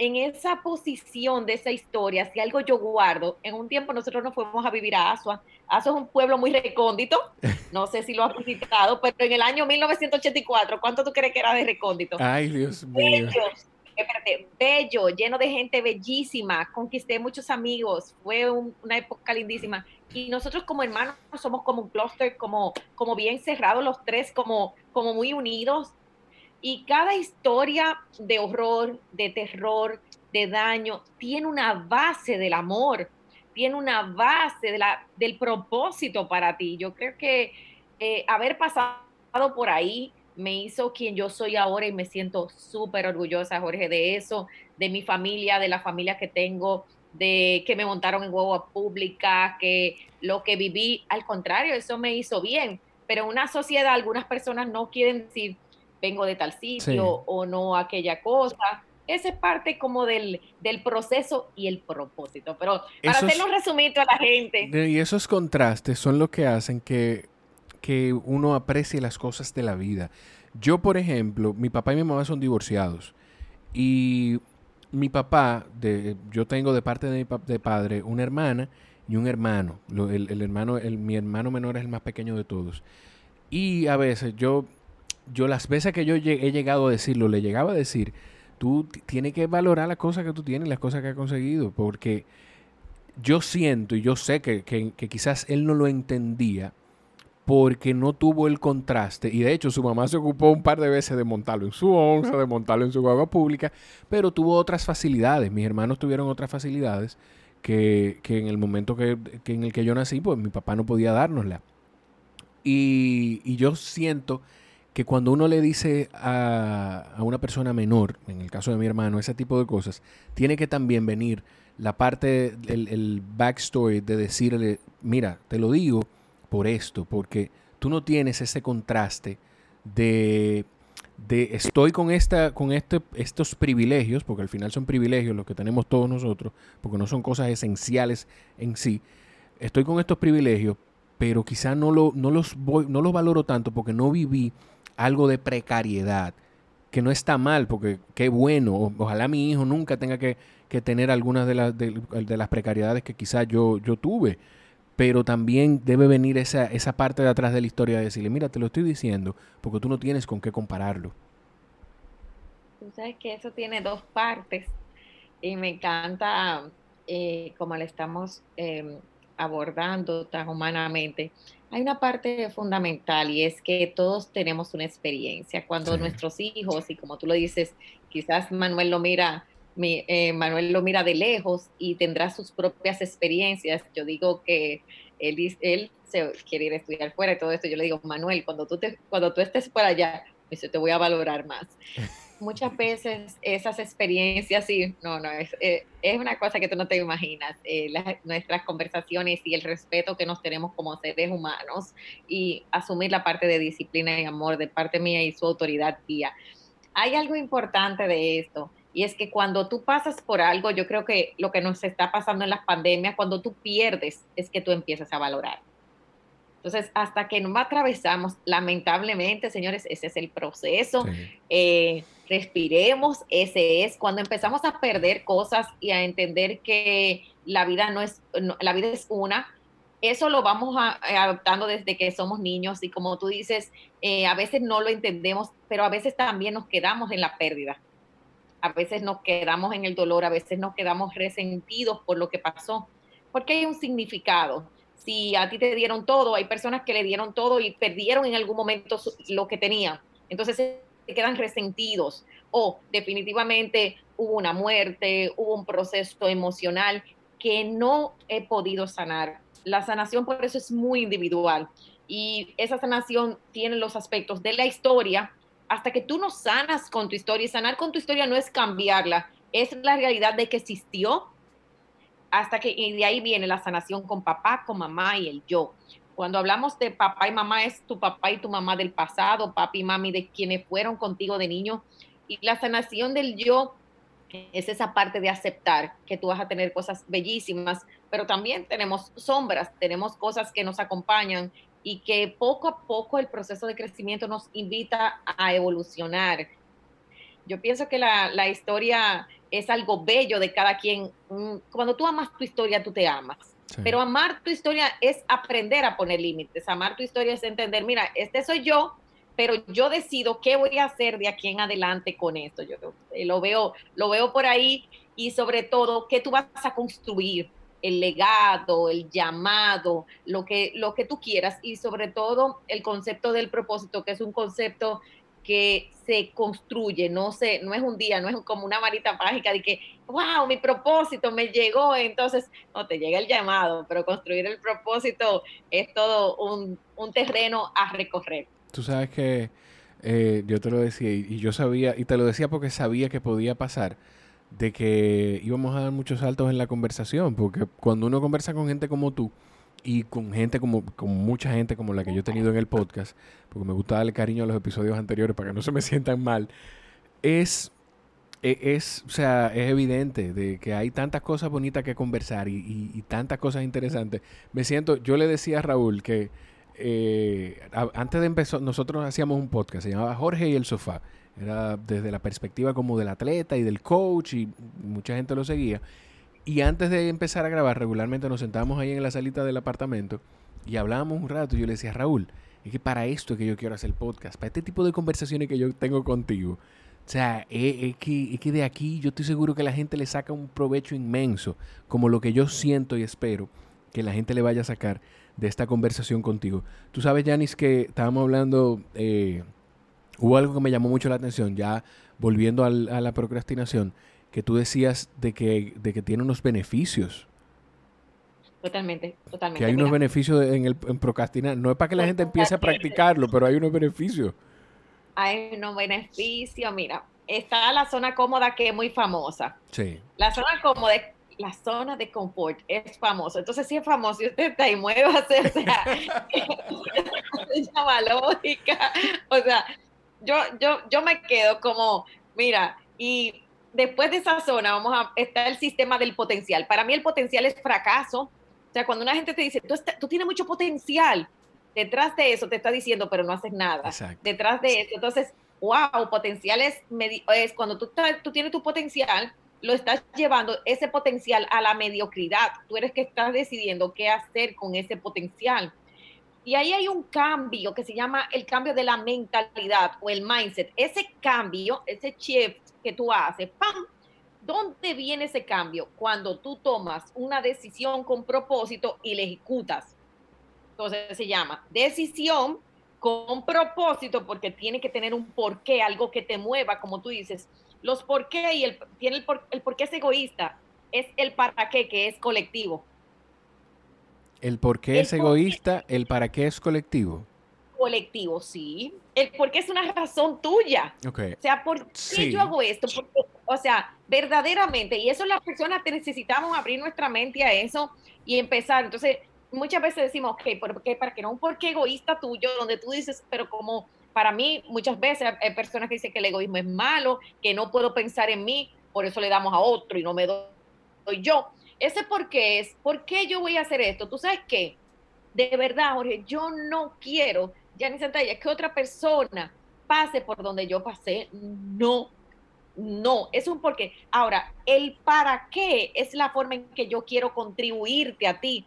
en esa posición de esa historia, si algo yo guardo, en un tiempo nosotros nos fuimos a vivir a Asua. Asua es un pueblo muy recóndito, no sé si lo has visitado, pero en el año 1984, ¿cuánto tú crees que era de recóndito? Ay, Dios mío. espérate, bello, lleno de gente bellísima, conquisté muchos amigos, fue una época lindísima y nosotros como hermanos somos como un clúster, como, como bien cerrados los tres, como, como muy unidos. Y cada historia de horror, de terror, de daño, tiene una base del amor, tiene una base del propósito para ti. Yo creo que eh, haber pasado por ahí me hizo quien yo soy ahora y me siento súper orgullosa, Jorge, de eso, de mi familia, de la familia que tengo, de que me montaron en huevo pública, que lo que viví, al contrario, eso me hizo bien. Pero en una sociedad algunas personas no quieren decir, vengo de tal sitio o no aquella cosa. Esa es parte como del, del proceso y el propósito. Pero para hacerlo resumido a la gente. Y esos contrastes son lo que hacen que, que uno aprecie las cosas de la vida. Yo, por ejemplo, mi papá y mi mamá son divorciados. Y mi papá, de, yo tengo de parte de mi de padre una hermana y un hermano. el, hermano el, mi hermano menor es el más pequeño de todos. Y a veces yo, yo las veces que yo he llegado a decirlo, le llegaba a decir, tú tienes que valorar las cosas que tú tienes, las cosas que has conseguido, porque yo siento y yo sé que, quizás él no lo entendía porque no tuvo el contraste. Y de hecho su mamá se ocupó un par de veces de montarlo en su onza, de montarlo en su guagua pública, pero tuvo otras facilidades. Mis hermanos tuvieron otras facilidades que, en el momento que, en el que yo nací, pues mi papá no podía dárnosla. Y, y yo siento que cuando uno le dice a, una persona menor, en el caso de mi hermano, ese tipo de cosas, tiene que también venir la parte, el, el backstory de decirle, mira, te lo digo por esto, porque tú no tienes ese contraste de, de estoy con, esta, con este, estos privilegios, porque al final son privilegios los que tenemos todos nosotros, porque no son cosas esenciales en sí, estoy con estos privilegios, pero quizá no, lo, no, los voy, no los valoro tanto porque no viví algo de precariedad, que no está mal, porque qué bueno, ojalá mi hijo nunca tenga que, tener algunas de, las de, las precariedades que quizás yo, yo tuve, pero también debe venir esa, esa parte de atrás de la historia de decirle, mira, te lo estoy diciendo, porque tú no tienes con qué compararlo. Tú sabes que eso tiene dos partes y me encanta eh, como le estamos em, abordando tan humanamente hay una parte fundamental y es que todos tenemos una experiencia. Cuando nuestros hijos, y como tú lo dices, quizás Manuel lo mira, eh, Manuel lo mira de lejos y tendrá sus propias experiencias. Yo digo que él, él se quiere ir a estudiar fuera y todo esto. Yo le digo, Manuel, cuando tú, te, cuando tú estés por allá, te voy a valorar más. muchas veces esas experiencias, sí, no, no, es, eh, es una cosa que tú no te imaginas, eh, nuestras conversaciones y el respeto que nos tenemos como seres humanos y asumir la parte de disciplina y amor de parte mía y su autoridad guía. Hay algo importante de esto. Y es que cuando tú pasas por algo, yo creo que lo que nos está pasando en las pandemias, cuando tú pierdes, es que tú empiezas a valorar. Entonces, hasta que no atravesamos, lamentablemente, señores, ese es el proceso. Eh, respiremos, ese es cuando empezamos a perder cosas y a entender que la vida no es, la vida es una. Eso lo vamos adoptando desde que somos niños y como tú dices, eh, a veces no lo entendemos, pero a veces también nos quedamos en la pérdida. A veces nos quedamos en el dolor, a veces nos quedamos resentidos por lo que pasó, porque hay un significado si a ti te dieron todo, hay personas que le dieron todo y perdieron en algún momento lo que tenían. Entonces se quedan resentidos o definitivamente hubo una muerte, hubo un proceso emocional que no he podido sanar. La sanación por eso es muy individual y esa sanación tiene los aspectos de la historia hasta que tú no sanas con tu historia sanar con tu historia no es cambiarla, es la realidad de que existió, hasta que, y de ahí viene la sanación con papá, con mamá y el yo. Cuando hablamos de papá y mamá, es tu papá y tu mamá del pasado, papi y mami de quienes fueron contigo de niño. Y la sanación del yo es esa parte de aceptar que tú vas a tener cosas bellísimas, pero también tenemos sombras, tenemos cosas que nos acompañan y que poco a poco el proceso de crecimiento nos invita a evolucionar. Yo pienso que la, la historia es algo bello de cada quien. Mm, cuando tú amas tu historia, tú te amas. Pero amar tu historia es aprender a poner límites. Amar tu historia es entender, mira, este soy yo, pero yo decido qué voy a hacer de aquí en adelante con esto. Yo eh, lo veo, lo veo por ahí y sobre todo qué tú vas a construir, el legado, el llamado, lo que, lo que tú quieras y sobre todo el concepto del propósito, que es un concepto que se construye, no, se, no es un día, no es como una varita mágica de que, wow, mi propósito me llegó, entonces no te llega el llamado, pero construir el propósito es todo un, terreno a recorrer. Tú sabes que eh, yo te lo decía y, yo sabía, y te lo decía porque sabía que podía pasar, de que íbamos a dar muchos saltos en la conversación, porque cuando uno conversa con gente como tú, y con gente como, con mucha gente como la que yo he tenido en el podcast, porque me gusta darle cariño a los episodios anteriores para que no se me sientan mal, es, e, es, o sea, es evidente de que hay tantas cosas bonitas que conversar y, tantas cosas interesantes. Me siento, yo le decía a Raúl que eh, antes de empezar, nosotros hacíamos un podcast, se llamaba Jorge y el Sofá. Era desde la perspectiva como del atleta y del coach y mucha gente lo seguía. Y antes de empezar a grabar, regularmente nos sentábamos ahí en la salita del apartamento y hablábamos un rato. Y yo le decía, Raúl, es que para esto es que yo quiero hacer el podcast, para este tipo de conversaciones que yo tengo contigo. O sea, es, que, es que de aquí yo estoy seguro que la gente le saca un provecho inmenso, como lo que yo siento y espero que la gente le vaya a sacar de esta conversación contigo. Tú sabes, Janis, que estábamos hablando, eh, hubo algo que me llamó mucho la atención, ya volviendo a la procrastinación, que tú decías de que, de que tiene unos beneficios. Totalmente, totalmente. Que hay unos beneficios en, el, en procrastinar. No es para que la gente empiece a practicarlo, pero hay unos beneficios. Hay unos beneficios, mira, está la zona cómoda que es muy famosa. Sí. La zona cómoda, la zona de confort es famosa. Entonces, si es famoso y usted está ahí, muévase, o sea, se llama lógica. O sea, yo, yo, yo me quedo como, mira, y después de esa zona vamos a está el sistema del potencial. Para mí el potencial es fracaso. O sea, cuando una gente te dice, tú, tú tienes mucho potencial, detrás de eso te está diciendo, pero no haces nada. Detrás de eso, entonces, wow, potencial es, es cuando tú, tú tienes tu potencial, lo estás llevando ese potencial a la mediocridad. Tú eres que estás decidiendo qué hacer con ese potencial. Y ahí hay un cambio que se llama el cambio de la mentalidad o el mindset. Ese cambio, ese shift que tú haces, ¡pam! ¿Dónde viene ese cambio? Cuando tú tomas una decisión con propósito y la ejecutas. Entonces se llama decisión con propósito porque tiene que tener un porqué, algo que te mueva, como tú dices. Los por qué y el, tiene el, por, el qué es egoísta, es el para qué que es colectivo. El por qué es egoísta, el para qué es colectivo. Colectivo, sí. El por qué es una razón tuya. Okay. O sea, ¿por qué yo hago esto? o sea, verdaderamente, y eso las personas necesitamos abrir nuestra mente a eso y empezar. Entonces, muchas veces decimos, ok, ¿por qué? ¿Para qué no? Un porqué egoísta tuyo, donde tú dices, pero como para mí, muchas veces hay personas que dicen que el egoísmo es malo, que no puedo pensar en mí, por eso le damos a otro y no me doy yo. Ese por qué es, ¿por qué yo voy a hacer esto? ¿Tú sabes qué? De verdad, Jorge, yo no quiero, ya ni Santalla, que otra persona pase por donde yo pasé. No, no, es un porqué. Ahora, el para qué es la forma en que yo quiero contribuirte a ti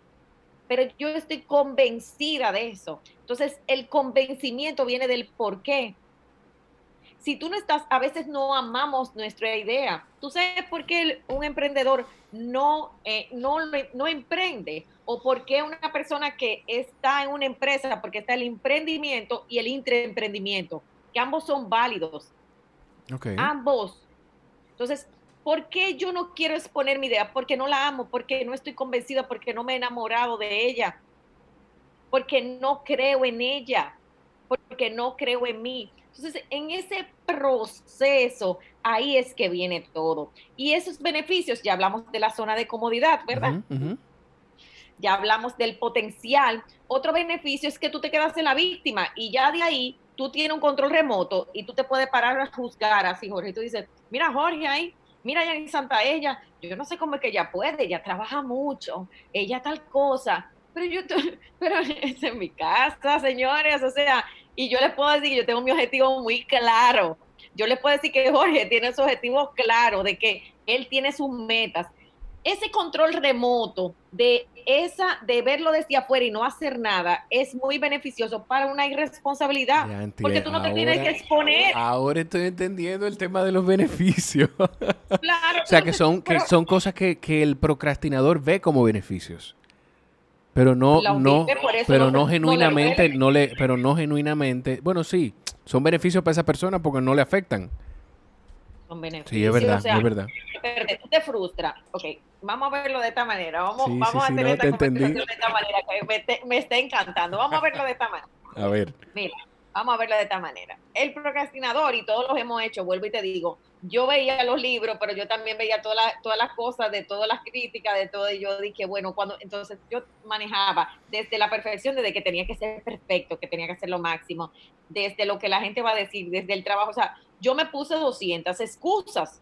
pero yo estoy convencida de eso. Entonces, el convencimiento viene del por qué. Si tú no estás, a veces no amamos nuestra idea. ¿Tú sabes por qué un emprendedor no, eh, no, no emprende? ¿O por qué una persona que está en una empresa, porque está el emprendimiento y el intraemprendimiento, que ambos son válidos? Okay. Ambos. Entonces, ¿Por qué yo no quiero exponer mi idea? Porque no la amo, porque no estoy convencida, porque no me he enamorado de ella, porque no creo en ella, porque no creo en mí. Entonces, en ese proceso, ahí es que viene todo. Y esos beneficios, ya hablamos de la zona de comodidad, ¿verdad? Ya hablamos del potencial. Otro beneficio es que tú te quedas en la víctima y ya de ahí tú tienes un control remoto y tú te puedes parar a juzgar así, Jorge. Y tú dices, mira, Jorge, ahí mira, ya Santa, ella, yo no sé cómo es que ella puede, ella trabaja mucho, ella tal cosa, pero yo, pero es en mi casa, señores, o sea, y yo les puedo decir que yo tengo mi objetivo muy claro. Yo les puedo decir que Jorge tiene su objetivo claro, de que él tiene sus metas. Ese control remoto de esa de verlo desde afuera y no hacer nada es muy beneficioso para una irresponsabilidad porque tú no te tienes que exponer. ahora estoy entendiendo el tema de los beneficios. Claro o sea que son que son cosas que, el procrastinador ve como beneficios pero no no pero no, genuinamente no le pero no genuinamente bueno sí son beneficios para esa persona porque no le afectan beneficios. Sí, es verdad, es verdad. tú te frustra. Ok, vamos a verlo de esta manera. Vamos, vamos a tener esta conversación de esta manera que me, está encantando. Vamos a verlo de esta manera. A ver. Mira, Vamos a verlo de esta manera. El procrastinador, y todos los hemos hecho, vuelvo y te digo, yo veía los libros, pero yo también veía todas las, todas las cosas, de todas las críticas, de todo, y yo dije, bueno, cuando, entonces yo manejaba desde la perfección, desde que tenía que ser perfecto, que tenía que ser lo máximo, desde lo que la gente va a decir, desde el trabajo, o sea, yo me puse 200 excusas,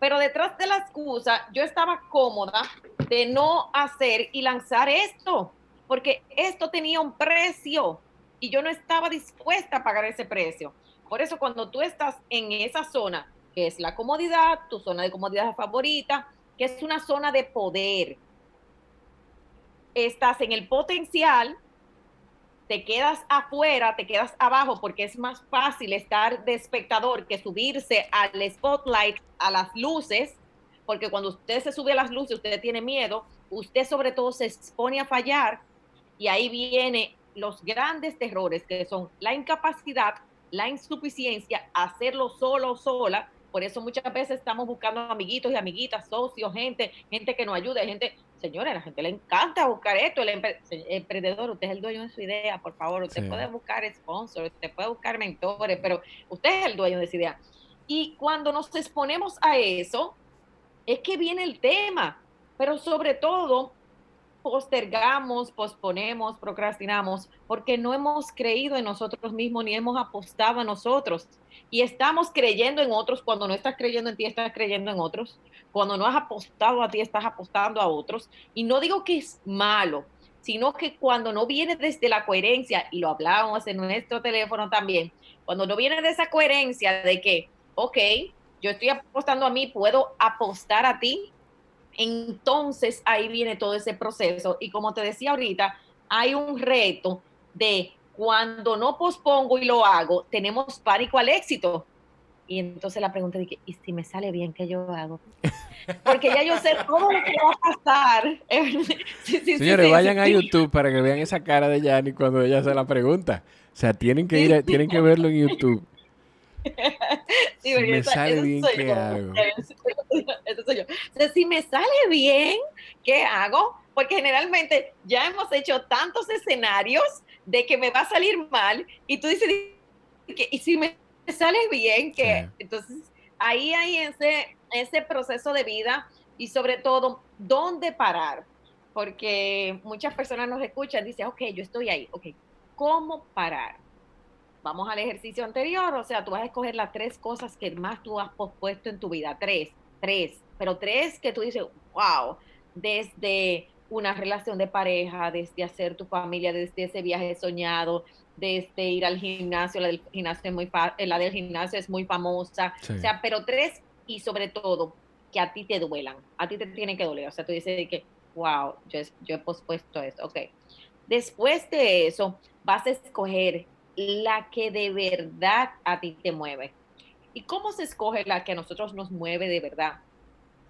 pero detrás de la excusa yo estaba cómoda de no hacer y lanzar esto, porque esto tenía un precio y yo no estaba dispuesta a pagar ese precio. Por eso cuando tú estás en esa zona, que es la comodidad, tu zona de comodidad favorita, que es una zona de poder, estás en el potencial, te quedas afuera, te quedas abajo, porque es más fácil estar de espectador que subirse al spotlight, a las luces, porque cuando usted se sube a las luces, usted tiene miedo, usted sobre todo se expone a fallar y ahí viene los grandes terrores que son la incapacidad, la insuficiencia, hacerlo solo o sola. Por eso muchas veces estamos buscando amiguitos y amiguitas, socios, gente, gente que nos ayude, gente, señores, a la gente le encanta buscar esto. El emprendedor, usted es el dueño de su idea, por favor, usted puede buscar sponsors, usted puede buscar mentores, pero usted es el dueño de esa idea. Y cuando nos exponemos a eso, es que viene el tema, pero sobre todo postergamos, posponemos, procrastinamos, porque no hemos creído en nosotros mismos ni hemos apostado a nosotros. Y estamos creyendo en otros. Cuando no estás creyendo en ti, estás creyendo en otros. Cuando no has apostado a ti, estás apostando a otros. Y no digo que es malo, sino que cuando no viene desde la coherencia, y lo hablábamos en nuestro teléfono también, cuando no viene de esa coherencia de que, ok, yo estoy apostando a mí, puedo apostar a ti, entonces ahí viene todo ese proceso. Y como te decía ahorita, hay un reto de cuando no pospongo y lo hago, tenemos pánico al éxito. Y entonces la pregunta es, ¿y si me sale bien, qué yo hago? Porque ya yo sé todo lo que va a pasar. Señores, vayan a YouTube para que vean esa cara de Yanni cuando ella hace la pregunta. O sea, tienen que ir, tienen que verlo en YouTube. Si me sale bien, ¿qué hago? soy yo. si me sale bien, ¿qué hago? Porque generalmente ya hemos hecho tantos escenarios de que me va a salir mal y tú dices, y si me sale bien, ¿qué? Entonces, ahí hay ese, ese proceso de vida y sobre todo, ¿dónde parar? Porque muchas personas nos escuchan, dicen, ok, yo estoy ahí, ok, ¿cómo parar? Vamos al ejercicio anterior, o sea, tú vas a escoger las tres cosas que más tú has pospuesto en tu vida, tres, tres, pero tres que tú dices, wow, desde una relación de pareja, desde hacer tu familia, desde ese viaje soñado, desde ir al gimnasio, la del gimnasio es muy, eh, la del gimnasio es muy famosa, o sea, pero tres y sobre todo que a ti te duelan, a ti te tienen que doler, o sea, tú dices que, wow, yo, yo he pospuesto eso, ok. Después de eso, vas a escoger la que de verdad a ti te mueve. ¿Y cómo se escoge la que a nosotros nos mueve de verdad?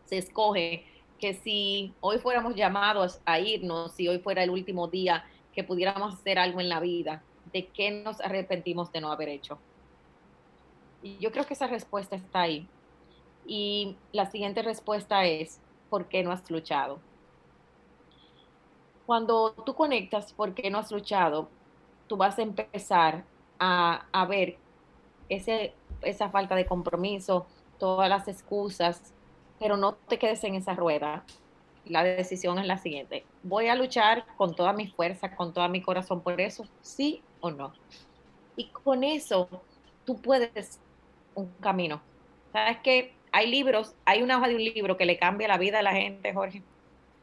Se escoge que si hoy fuéramos llamados a irnos, si hoy fuera el último día que pudiéramos hacer algo en la vida, ¿de qué nos arrepentimos de no haber hecho? Y yo creo que esa respuesta está ahí. Y la siguiente respuesta es, ¿por qué no has luchado? Cuando tú conectas, ¿por qué no has luchado? Tú vas a empezar a, ver ese, esa falta de compromiso, todas las excusas, pero no te quedes en esa rueda. La decisión es la siguiente. ¿Voy a luchar con toda mi fuerza, con todo mi corazón por eso? ¿Sí o no? Y con eso tú puedes un camino. ¿Sabes que Hay libros, hay una hoja de un libro que le cambia la vida a la gente, Jorge.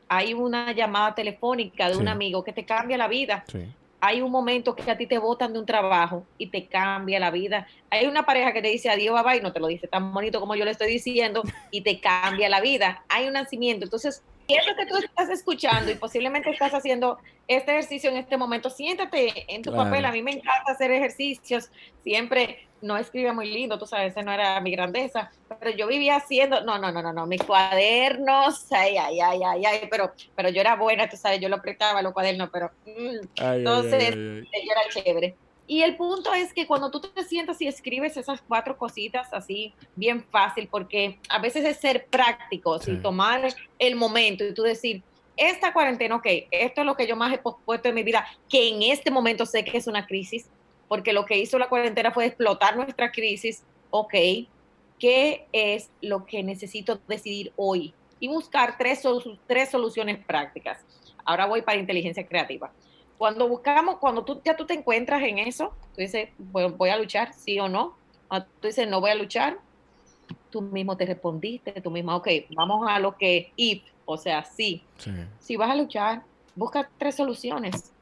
Hay una llamada telefónica de un amigo que te cambia la vida. Sí hay un momento que a ti te botan de un trabajo y te cambia la vida. Hay una pareja que te dice adiós, bye bye, y no te lo dice tan bonito como yo le estoy diciendo, y te cambia la vida. Hay un nacimiento. Entonces, eso que tú estás escuchando y posiblemente estás haciendo este ejercicio en este momento, siéntate en tu papel. A mí me encanta hacer ejercicios. Siempre no escribe muy lindo, tú sabes, esa no era mi grandeza, pero yo vivía haciendo, no, no, no, no, no, mis cuadernos, ay, ay, ay, ay, ay, pero, pero yo era buena, tú sabes, yo lo apretaba los cuadernos, pero mm, entonces yo era chévere. Y el punto es que cuando tú te sientas y escribes esas cuatro cositas así, bien fácil, porque a veces es ser práctico, y tomar el momento y tú decir, esta cuarentena, ok, esto es lo que yo más he puesto en mi vida, que en este momento sé que es una crisis, porque lo que hizo la cuarentena fue explotar nuestra crisis. Ok, ¿qué es lo que necesito decidir hoy? Y buscar tres, tres soluciones prácticas. Ahora voy para inteligencia creativa. Cuando buscamos, cuando tú ya tú te encuentras en eso, tú dices, voy a luchar, sí o no. Tú dices, no voy a luchar, tú mismo te respondiste, tú mismo, ok, vamos a lo que if, o sea, sí. Si vas a luchar, busca tres soluciones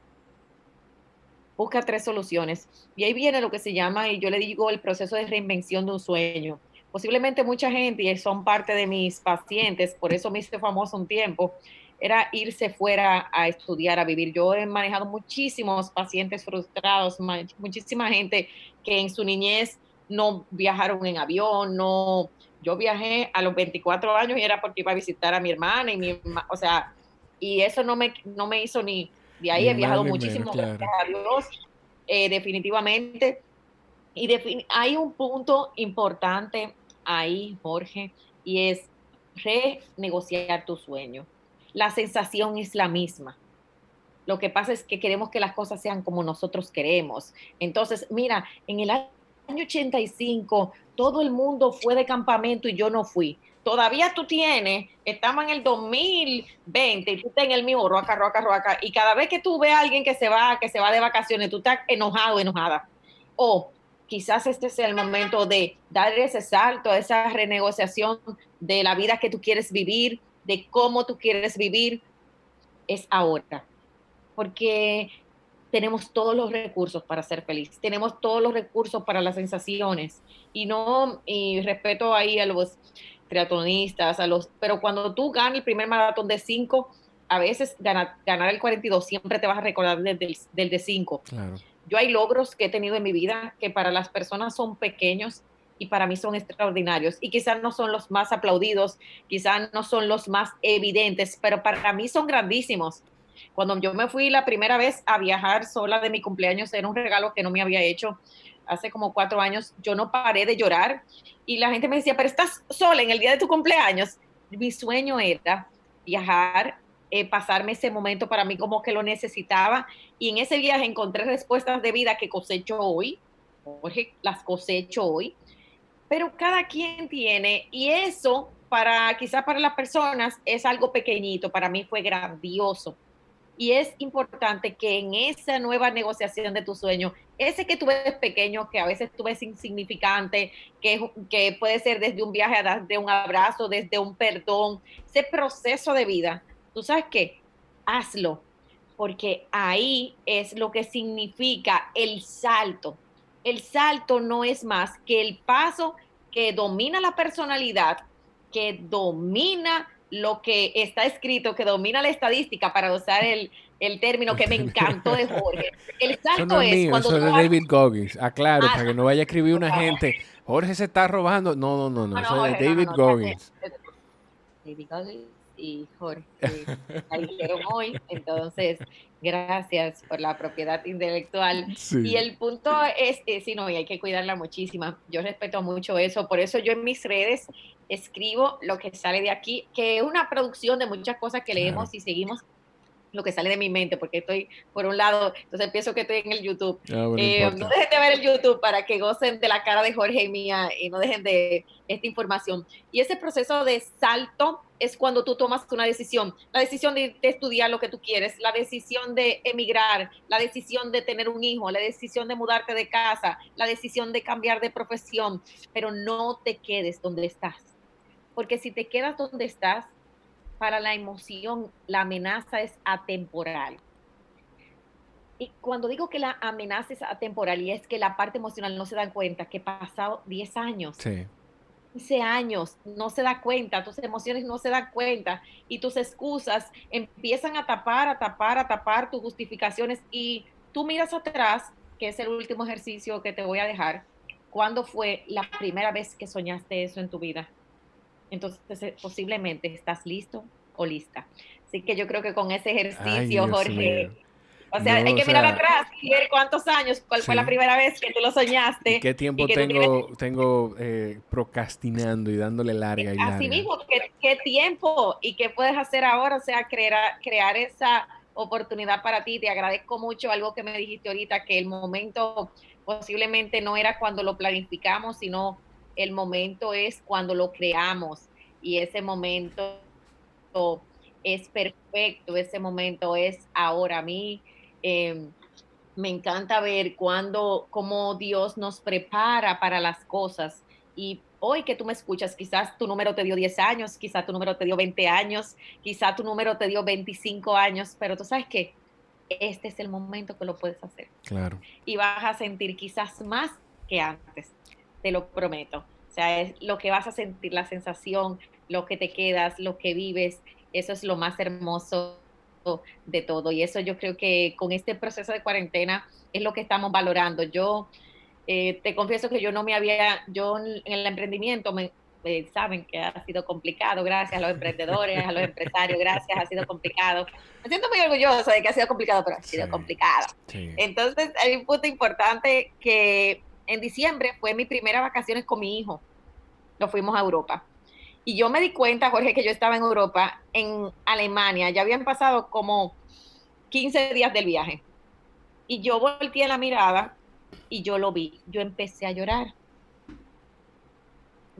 busca tres soluciones. Y ahí viene lo que se llama, y yo le digo, el proceso de reinvención de un sueño. Posiblemente mucha gente, y son parte de mis pacientes, por eso me hice famoso un tiempo, era irse fuera a estudiar, a vivir. Yo he manejado muchísimos pacientes frustrados, muchísima gente que en su niñez no viajaron en avión, no, yo viajé a los 24 años y era porque iba a visitar a mi hermana y mi, o sea, y eso no me, no me hizo ni, de ahí he viajado muchísimo, gracias a Dios, eh, definitivamente. Y hay un punto importante ahí, Jorge, y es renegociar tu sueño. La sensación es la misma. Lo que pasa es que queremos que las cosas sean como nosotros queremos. Entonces, mira, en el año 85 todo el mundo fue de campamento y yo no fui todavía tú tienes, estamos en el 2020 y tú estás en el mismo roca, roca, roca, y cada vez que tú ves a alguien que se va, que se va de vacaciones, tú estás enojado, enojada. O quizás este sea el momento de dar ese salto, esa renegociación de la vida que tú quieres vivir, de cómo tú quieres vivir, es ahora. Porque tenemos todos los recursos para ser feliz, tenemos todos los recursos para las sensaciones. Y no, y respeto ahí a los triatlonistas, a los, pero cuando tú ganas el primer maratón de 5, a veces ganar, ganar el 42 siempre te vas a recordar del, del, de 5. Yo hay logros que he tenido en mi vida que para las personas son pequeños y para mí son extraordinarios y quizás no son los más aplaudidos, quizás no son los más evidentes, pero para mí son grandísimos. Cuando yo me fui la primera vez a viajar sola de mi cumpleaños, era un regalo que no me había hecho hace como cuatro años, yo no paré de llorar. Y la gente me decía, pero estás sola en el día de tu cumpleaños. Mi sueño era viajar, eh, pasarme ese momento para mí como que lo necesitaba. Y en ese viaje encontré respuestas de vida que cosecho hoy, Jorge, las cosecho hoy, pero cada quien tiene y eso para quizás para las personas es algo pequeñito, para mí fue grandioso y es importante que en esa nueva negociación de tu sueño, ese que tú ves pequeño, que a veces tú ves insignificante, que, que puede ser desde un viaje, desde un abrazo, desde un perdón, ese proceso de vida, tú sabes qué, hazlo, porque ahí es lo que significa el salto. El salto no es más que el paso que domina la personalidad, que domina lo que está escrito, que domina la estadística, para usar el, término que me encantó de Jorge. El salto es, cuando eso es de David Goggins. Aclaro, ah, para que no vaya a escribir una gente, Jorge se está robando. No, no, no, no, eso es de David Goggins. David Goggins y Jorge la dijeron hoy, entonces gracias por la propiedad intelectual. Y el punto es, es, sí, no, y hay que cuidarla muchísimo. Yo respeto mucho eso, por eso yo en mis redes escribo lo que sale de aquí, que es una producción de muchas cosas que leemos y seguimos lo que sale de mi mente, porque estoy, por un lado, entonces pienso que estoy en el YouTube. Ah, eh, no dejen de ver el YouTube para que gocen de la cara de Jorge y mía y no dejen de esta información. Y ese proceso de salto es cuando tú tomas una decisión, la decisión de, de, estudiar lo que tú quieres, la decisión de emigrar, la decisión de tener un hijo, la decisión de mudarte de casa, la decisión de cambiar de profesión, pero no te quedes donde estás porque si te quedas donde estás, para la emoción, la amenaza es atemporal. Y cuando digo que la amenaza es atemporal, y es que la parte emocional no se da cuenta que pasado 10 años, sí. 15 años, no se da cuenta, tus emociones no se dan cuenta y tus excusas empiezan a tapar, a tapar, a tapar tus justificaciones y tú miras atrás, que es el último ejercicio que te voy a dejar, ¿cuándo fue la primera vez que soñaste eso en tu vida? Entonces eh, posiblemente estás listo o lista. Así que yo creo que con ese ejercicio, Jorge, o sea, hay que mirar atrás y ver cuántos años, cuál fue la primera vez que tú lo soñaste. ¿Qué tiempo tengo, tengo eh, procrastinando y dándole larga y Así mismo, ¿qué, tiempo y qué puedes hacer ahora? O sea, crear, crear esa oportunidad para ti. Te agradezco mucho algo que me dijiste ahorita, que el momento posiblemente no era cuando lo planificamos, sino el momento es cuando lo creamos y ese momento es perfecto, ese momento es ahora. A mí em, me encanta ver cuando, cómo Dios nos prepara para las cosas y hoy que tú me escuchas, quizás tu número te dio 10 años, quizás tu número te dio 20 años, quizás tu número te dio 25 años, pero tú sabes que este es el momento que lo puedes hacer. Claro. Y vas a sentir quizás más que antes, te lo prometo. O sea, es lo que vas a sentir, la sensación, lo que te quedas, lo que vives, eso es lo más hermoso de todo. Y eso yo creo que con este proceso de cuarentena es lo que estamos valorando. Yo eh, te confieso que yo no me había, yo en el emprendimiento me, eh, saben que ha sido complicado, gracias a los emprendedores, a los empresarios, gracias, ha sido complicado. Me siento muy orgulloso de que ha sido complicado, pero ha sido complicado. Entonces, hay un punto importante que en diciembre fue mi primera vacaciones con mi hijo. Nos fuimos a Europa. Y yo me di cuenta, Jorge, que yo estaba en Europa, en Alemania. Ya habían pasado como 15 días del viaje. Y yo volteé la mirada y yo lo vi. Yo empecé a llorar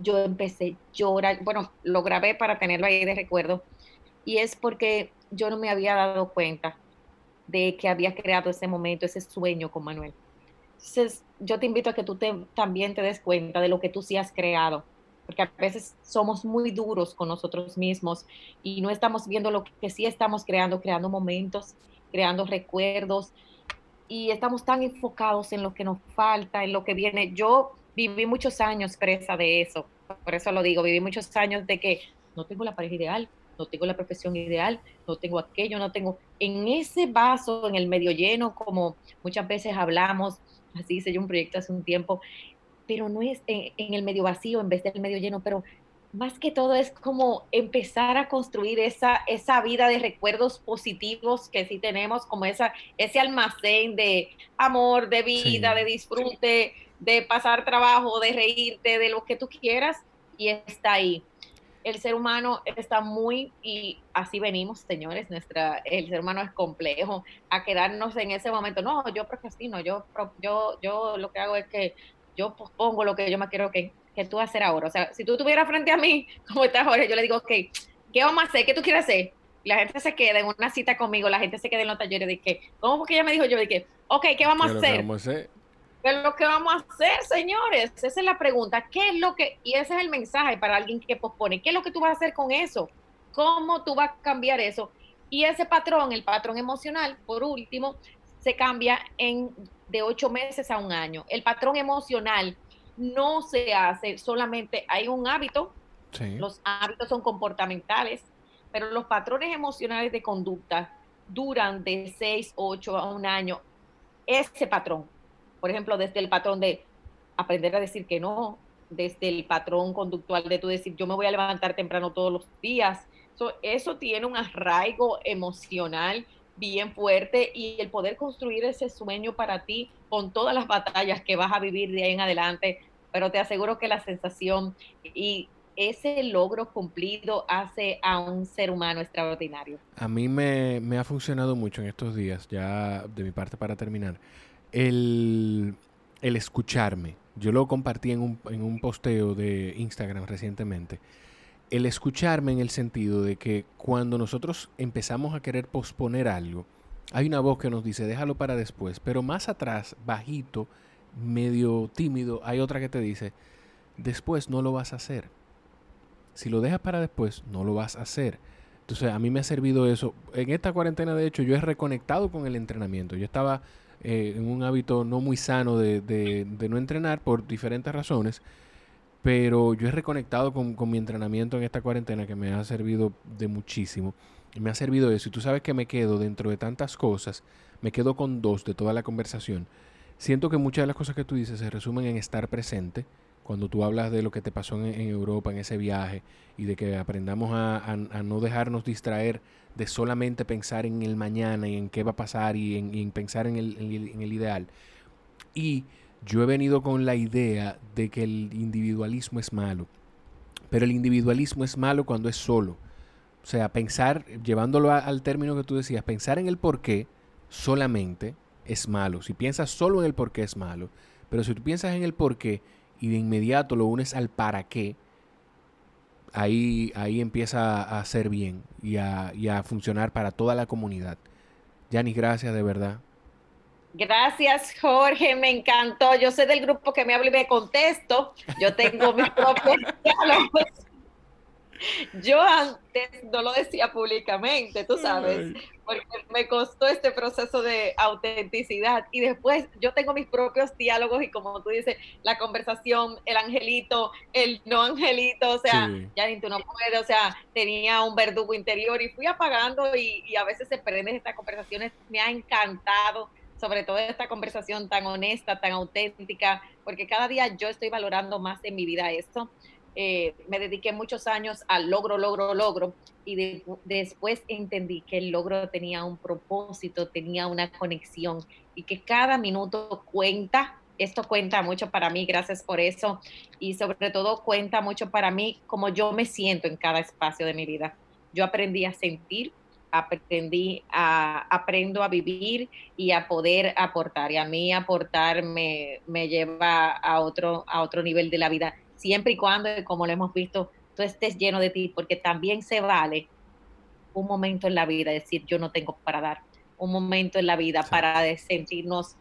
yo empecé a llorar, bueno, lo grabé para tenerlo ahí de recuerdo, y es porque yo no me había dado cuenta de que había creado ese momento, ese sueño con Manuel. Entonces, yo te invito a que tú también te des cuenta de lo que tú sí has creado, porque a veces somos muy duros con nosotros mismos y no estamos viendo lo que sí estamos creando, creando momentos, creando recuerdos, y estamos tan enfocados en lo que nos falta, en lo que viene. Yo viví muchos años presa de eso, por eso lo digo, viví muchos años de que no tengo la pareja ideal, no tengo la profesión ideal, no tengo aquello, no tengo, en ese vaso, en el medio lleno, como muchas veces hablamos, así hice yo un proyecto hace un tiempo, pero no es en, el medio vacío en vez del medio lleno, pero más que todo es como empezar a construir esa, esa vida de recuerdos positivos que sí tenemos, como esa, ese almacén de amor, de vida, de disfrute, de pasar trabajo, de reírte, de lo que tú quieras, y está ahí. El ser humano está muy, y así venimos, señores, nuestra, el ser humano es complejo, a quedarnos en ese momento, no, yo procrastino, yo, yo, yo lo que hago es que yo pospongo lo que yo me quiero que, que tú hacer ahora. O sea, si tú estuvieras frente a mí, como estás ahora, yo le digo, ok, ¿qué vamos a hacer? ¿Qué tú quieres hacer? la gente se queda en una cita conmigo, la gente se queda en los talleres de que, ¿cómo porque ella me dijo yo? De que, ok, ¿qué vamos a hacer? Vamos a hacer? ¿Qué es lo que vamos a hacer, señores? Esa es la pregunta. ¿Qué es lo que, y ese es el mensaje para alguien que pospone, ¿qué es lo que tú vas a hacer con eso? ¿Cómo tú vas a cambiar eso? Y ese patrón, el patrón emocional, por último, se cambia en de ocho meses a un año. El patrón emocional no se hace solamente, hay un hábito, los hábitos son comportamentales, pero los patrones emocionales de conducta duran de seis, ocho a un año. Ese patrón, por ejemplo, desde el patrón de aprender a decir que no, desde el patrón conductual de tú decir, yo me voy a levantar temprano todos los días. eso tiene un arraigo emocional bien fuerte y el poder construir ese sueño para ti con todas las batallas que vas a vivir de ahí en adelante, pero te aseguro que la sensación y ese logro cumplido hace a un ser humano extraordinario. A mí me, me ha funcionado mucho en estos días, ya de mi parte para terminar el, escucharme. Yo lo compartí en un, en un posteo de Instagram recientemente. El escucharme en el sentido de que cuando nosotros empezamos a querer posponer algo, hay una voz que nos dice déjalo para después, pero más atrás, bajito, medio tímido, hay otra que te dice después no lo vas a hacer. Si lo dejas para después, no lo vas a hacer. Entonces a mí me ha servido eso. En esta cuarentena, de hecho, yo he reconectado con el entrenamiento. Yo estaba eh, en un hábito no muy sano de, de, no entrenar por diferentes razones, pero yo he reconectado con, con, mi entrenamiento en esta cuarentena que me ha servido de muchísimo. Me ha servido eso. Y tú sabes que me quedo dentro de tantas cosas, me quedo con dos de toda la conversación. Siento que muchas de las cosas que tú dices se resumen en estar presente. Cuando tú hablas de lo que te pasó en, Europa, en ese viaje, y de que aprendamos a, no dejarnos distraer de solamente pensar en el mañana y en qué va a pasar y en, pensar en el, en el ideal. Y yo he venido con la idea de que el individualismo es malo. Pero el individualismo es malo cuando es solo. O sea, pensar, llevándolo al término que tú decías, pensar en el por qué solamente es malo. Si piensas solo en el por qué es malo. Pero si tú piensas en el por qué y de inmediato lo unes al para qué, ahí, ahí empieza a hacer bien y a, y a funcionar para toda la comunidad. Yanis, gracias de verdad. Gracias, Jorge, me encantó. Yo soy del grupo que me habla y me contesto. Yo tengo mis propios diálogos. Yo antes no lo decía públicamente, tú sabes, porque me costó este proceso de autenticidad. Y después yo tengo mis propios diálogos y como tú dices, la conversación, el angelito, el no angelito, o sea, ya ni tú no puedes, o sea, tenía un verdugo interior y fui apagando y, y a veces se prenden estas conversaciones, me ha encantado sobre todo esta conversación tan honesta, tan auténtica, porque cada día yo estoy valorando más en mi vida esto. Eh, me dediqué muchos años al logro, logro, logro, y después entendí que el logro tenía un propósito, tenía una conexión, y que cada minuto cuenta. Esto cuenta mucho para mí, gracias por eso, y sobre todo cuenta mucho para mí como yo me siento en cada espacio de mi vida. Yo aprendí a sentir aprendí a, aprendo a vivir y a poder aportar. Y a mí aportar me, me lleva a otro, a otro nivel de la vida, siempre y cuando, como lo hemos visto, tú estés lleno de ti, porque también se vale un momento en la vida, decir, yo no tengo para dar, un momento en la vida para sentirnos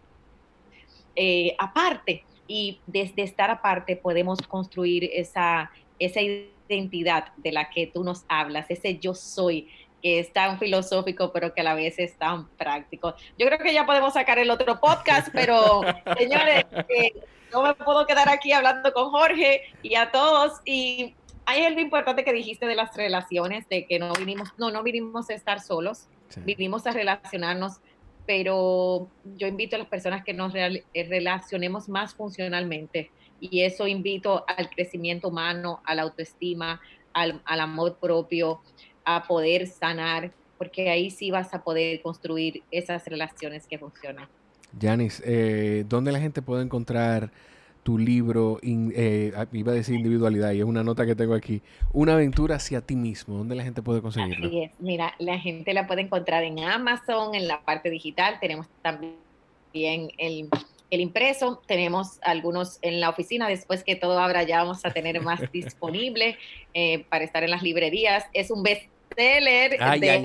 eh, aparte. Y desde estar aparte podemos construir esa, esa identidad de la que tú nos hablas, ese yo soy, que es tan filosófico, pero que a la vez es tan práctico. Yo creo que ya podemos sacar el otro podcast, pero señores, eh, no me puedo quedar aquí hablando con Jorge y a todos. Y hay algo importante que dijiste de las relaciones, de que no vinimos, no, no vinimos a estar solos, vinimos a relacionarnos, pero yo invito a las personas que nos eh, relacionemos más funcionalmente. Y eso invito al crecimiento humano, a la autoestima, al, al amor propio, a poder sanar, porque ahí sí vas a poder construir esas relaciones que funcionan. Yanis, eh, ¿dónde la gente puede encontrar tu libro? Eh, ah, iba a decir individualidad y es una nota que tengo aquí. Una aventura hacia ti mismo. ¿Dónde la gente puede conseguirlo? Así es. Mira, la gente la puede encontrar en Amazon, en la parte digital. Tenemos también el, el impreso. Tenemos algunos en la oficina. Después que todo abra ya vamos a tener más disponible eh, para estar en las librerías. Es un best seller de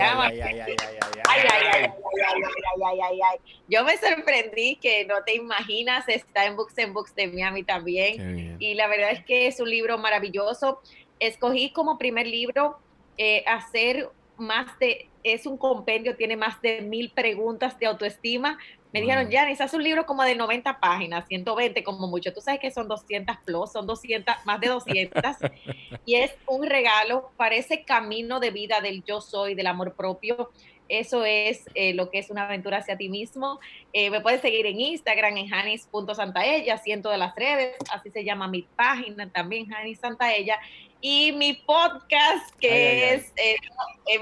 Yo me sorprendí que no te imaginas, está en Books and Books de Miami también. Y la verdad es que es un libro maravilloso. Escogí como primer libro eh, hacer más de, es un compendio, tiene más de mil preguntas de autoestima me dijeron, Janis, haz un libro como de 90 páginas, 120 como mucho. Tú sabes que son 200 plus, son 200, más de 200. y es un regalo para ese camino de vida del yo soy, del amor propio. Eso es eh, lo que es una aventura hacia ti mismo. Eh, me puedes seguir en Instagram, en janis.santaella, ciento de las redes, así se llama mi página también, Janis Santaella y mi podcast, que es eh,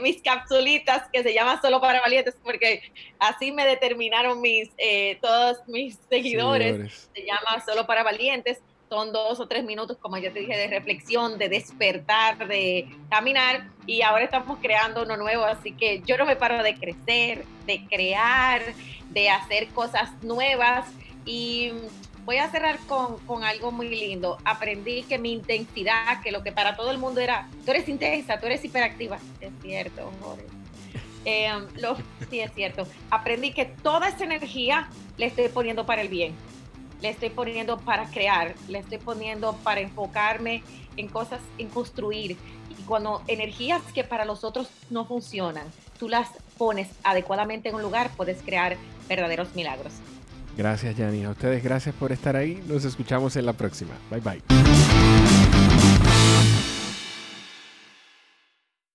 mis capsulitas, que se llama Solo para Valientes, porque así me determinaron mis todos mis seguidores. Se llama Solo para Valientes. Son dos o tres minutos, como ya te dije, de reflexión, de despertar, de caminar. Y ahora estamos creando uno nuevo, así que yo no me paro de crecer, de crear, de hacer cosas nuevas. Y voy a cerrar con, algo muy lindo. Aprendí que mi intensidad, que lo que para todo el mundo era, tú eres intensa, tú eres hiperactiva. Es cierto, Jorge. Eh, lo, sí, es cierto. Aprendí que toda esa energía le estoy poniendo para el bien. Le estoy poniendo para crear, le estoy poniendo para enfocarme en cosas, en construir. Y cuando energías que para los otros no funcionan, tú las pones adecuadamente en un lugar, puedes crear verdaderos milagros. Gracias, Yanni. A ustedes gracias por estar ahí. Nos escuchamos en la próxima. Bye bye.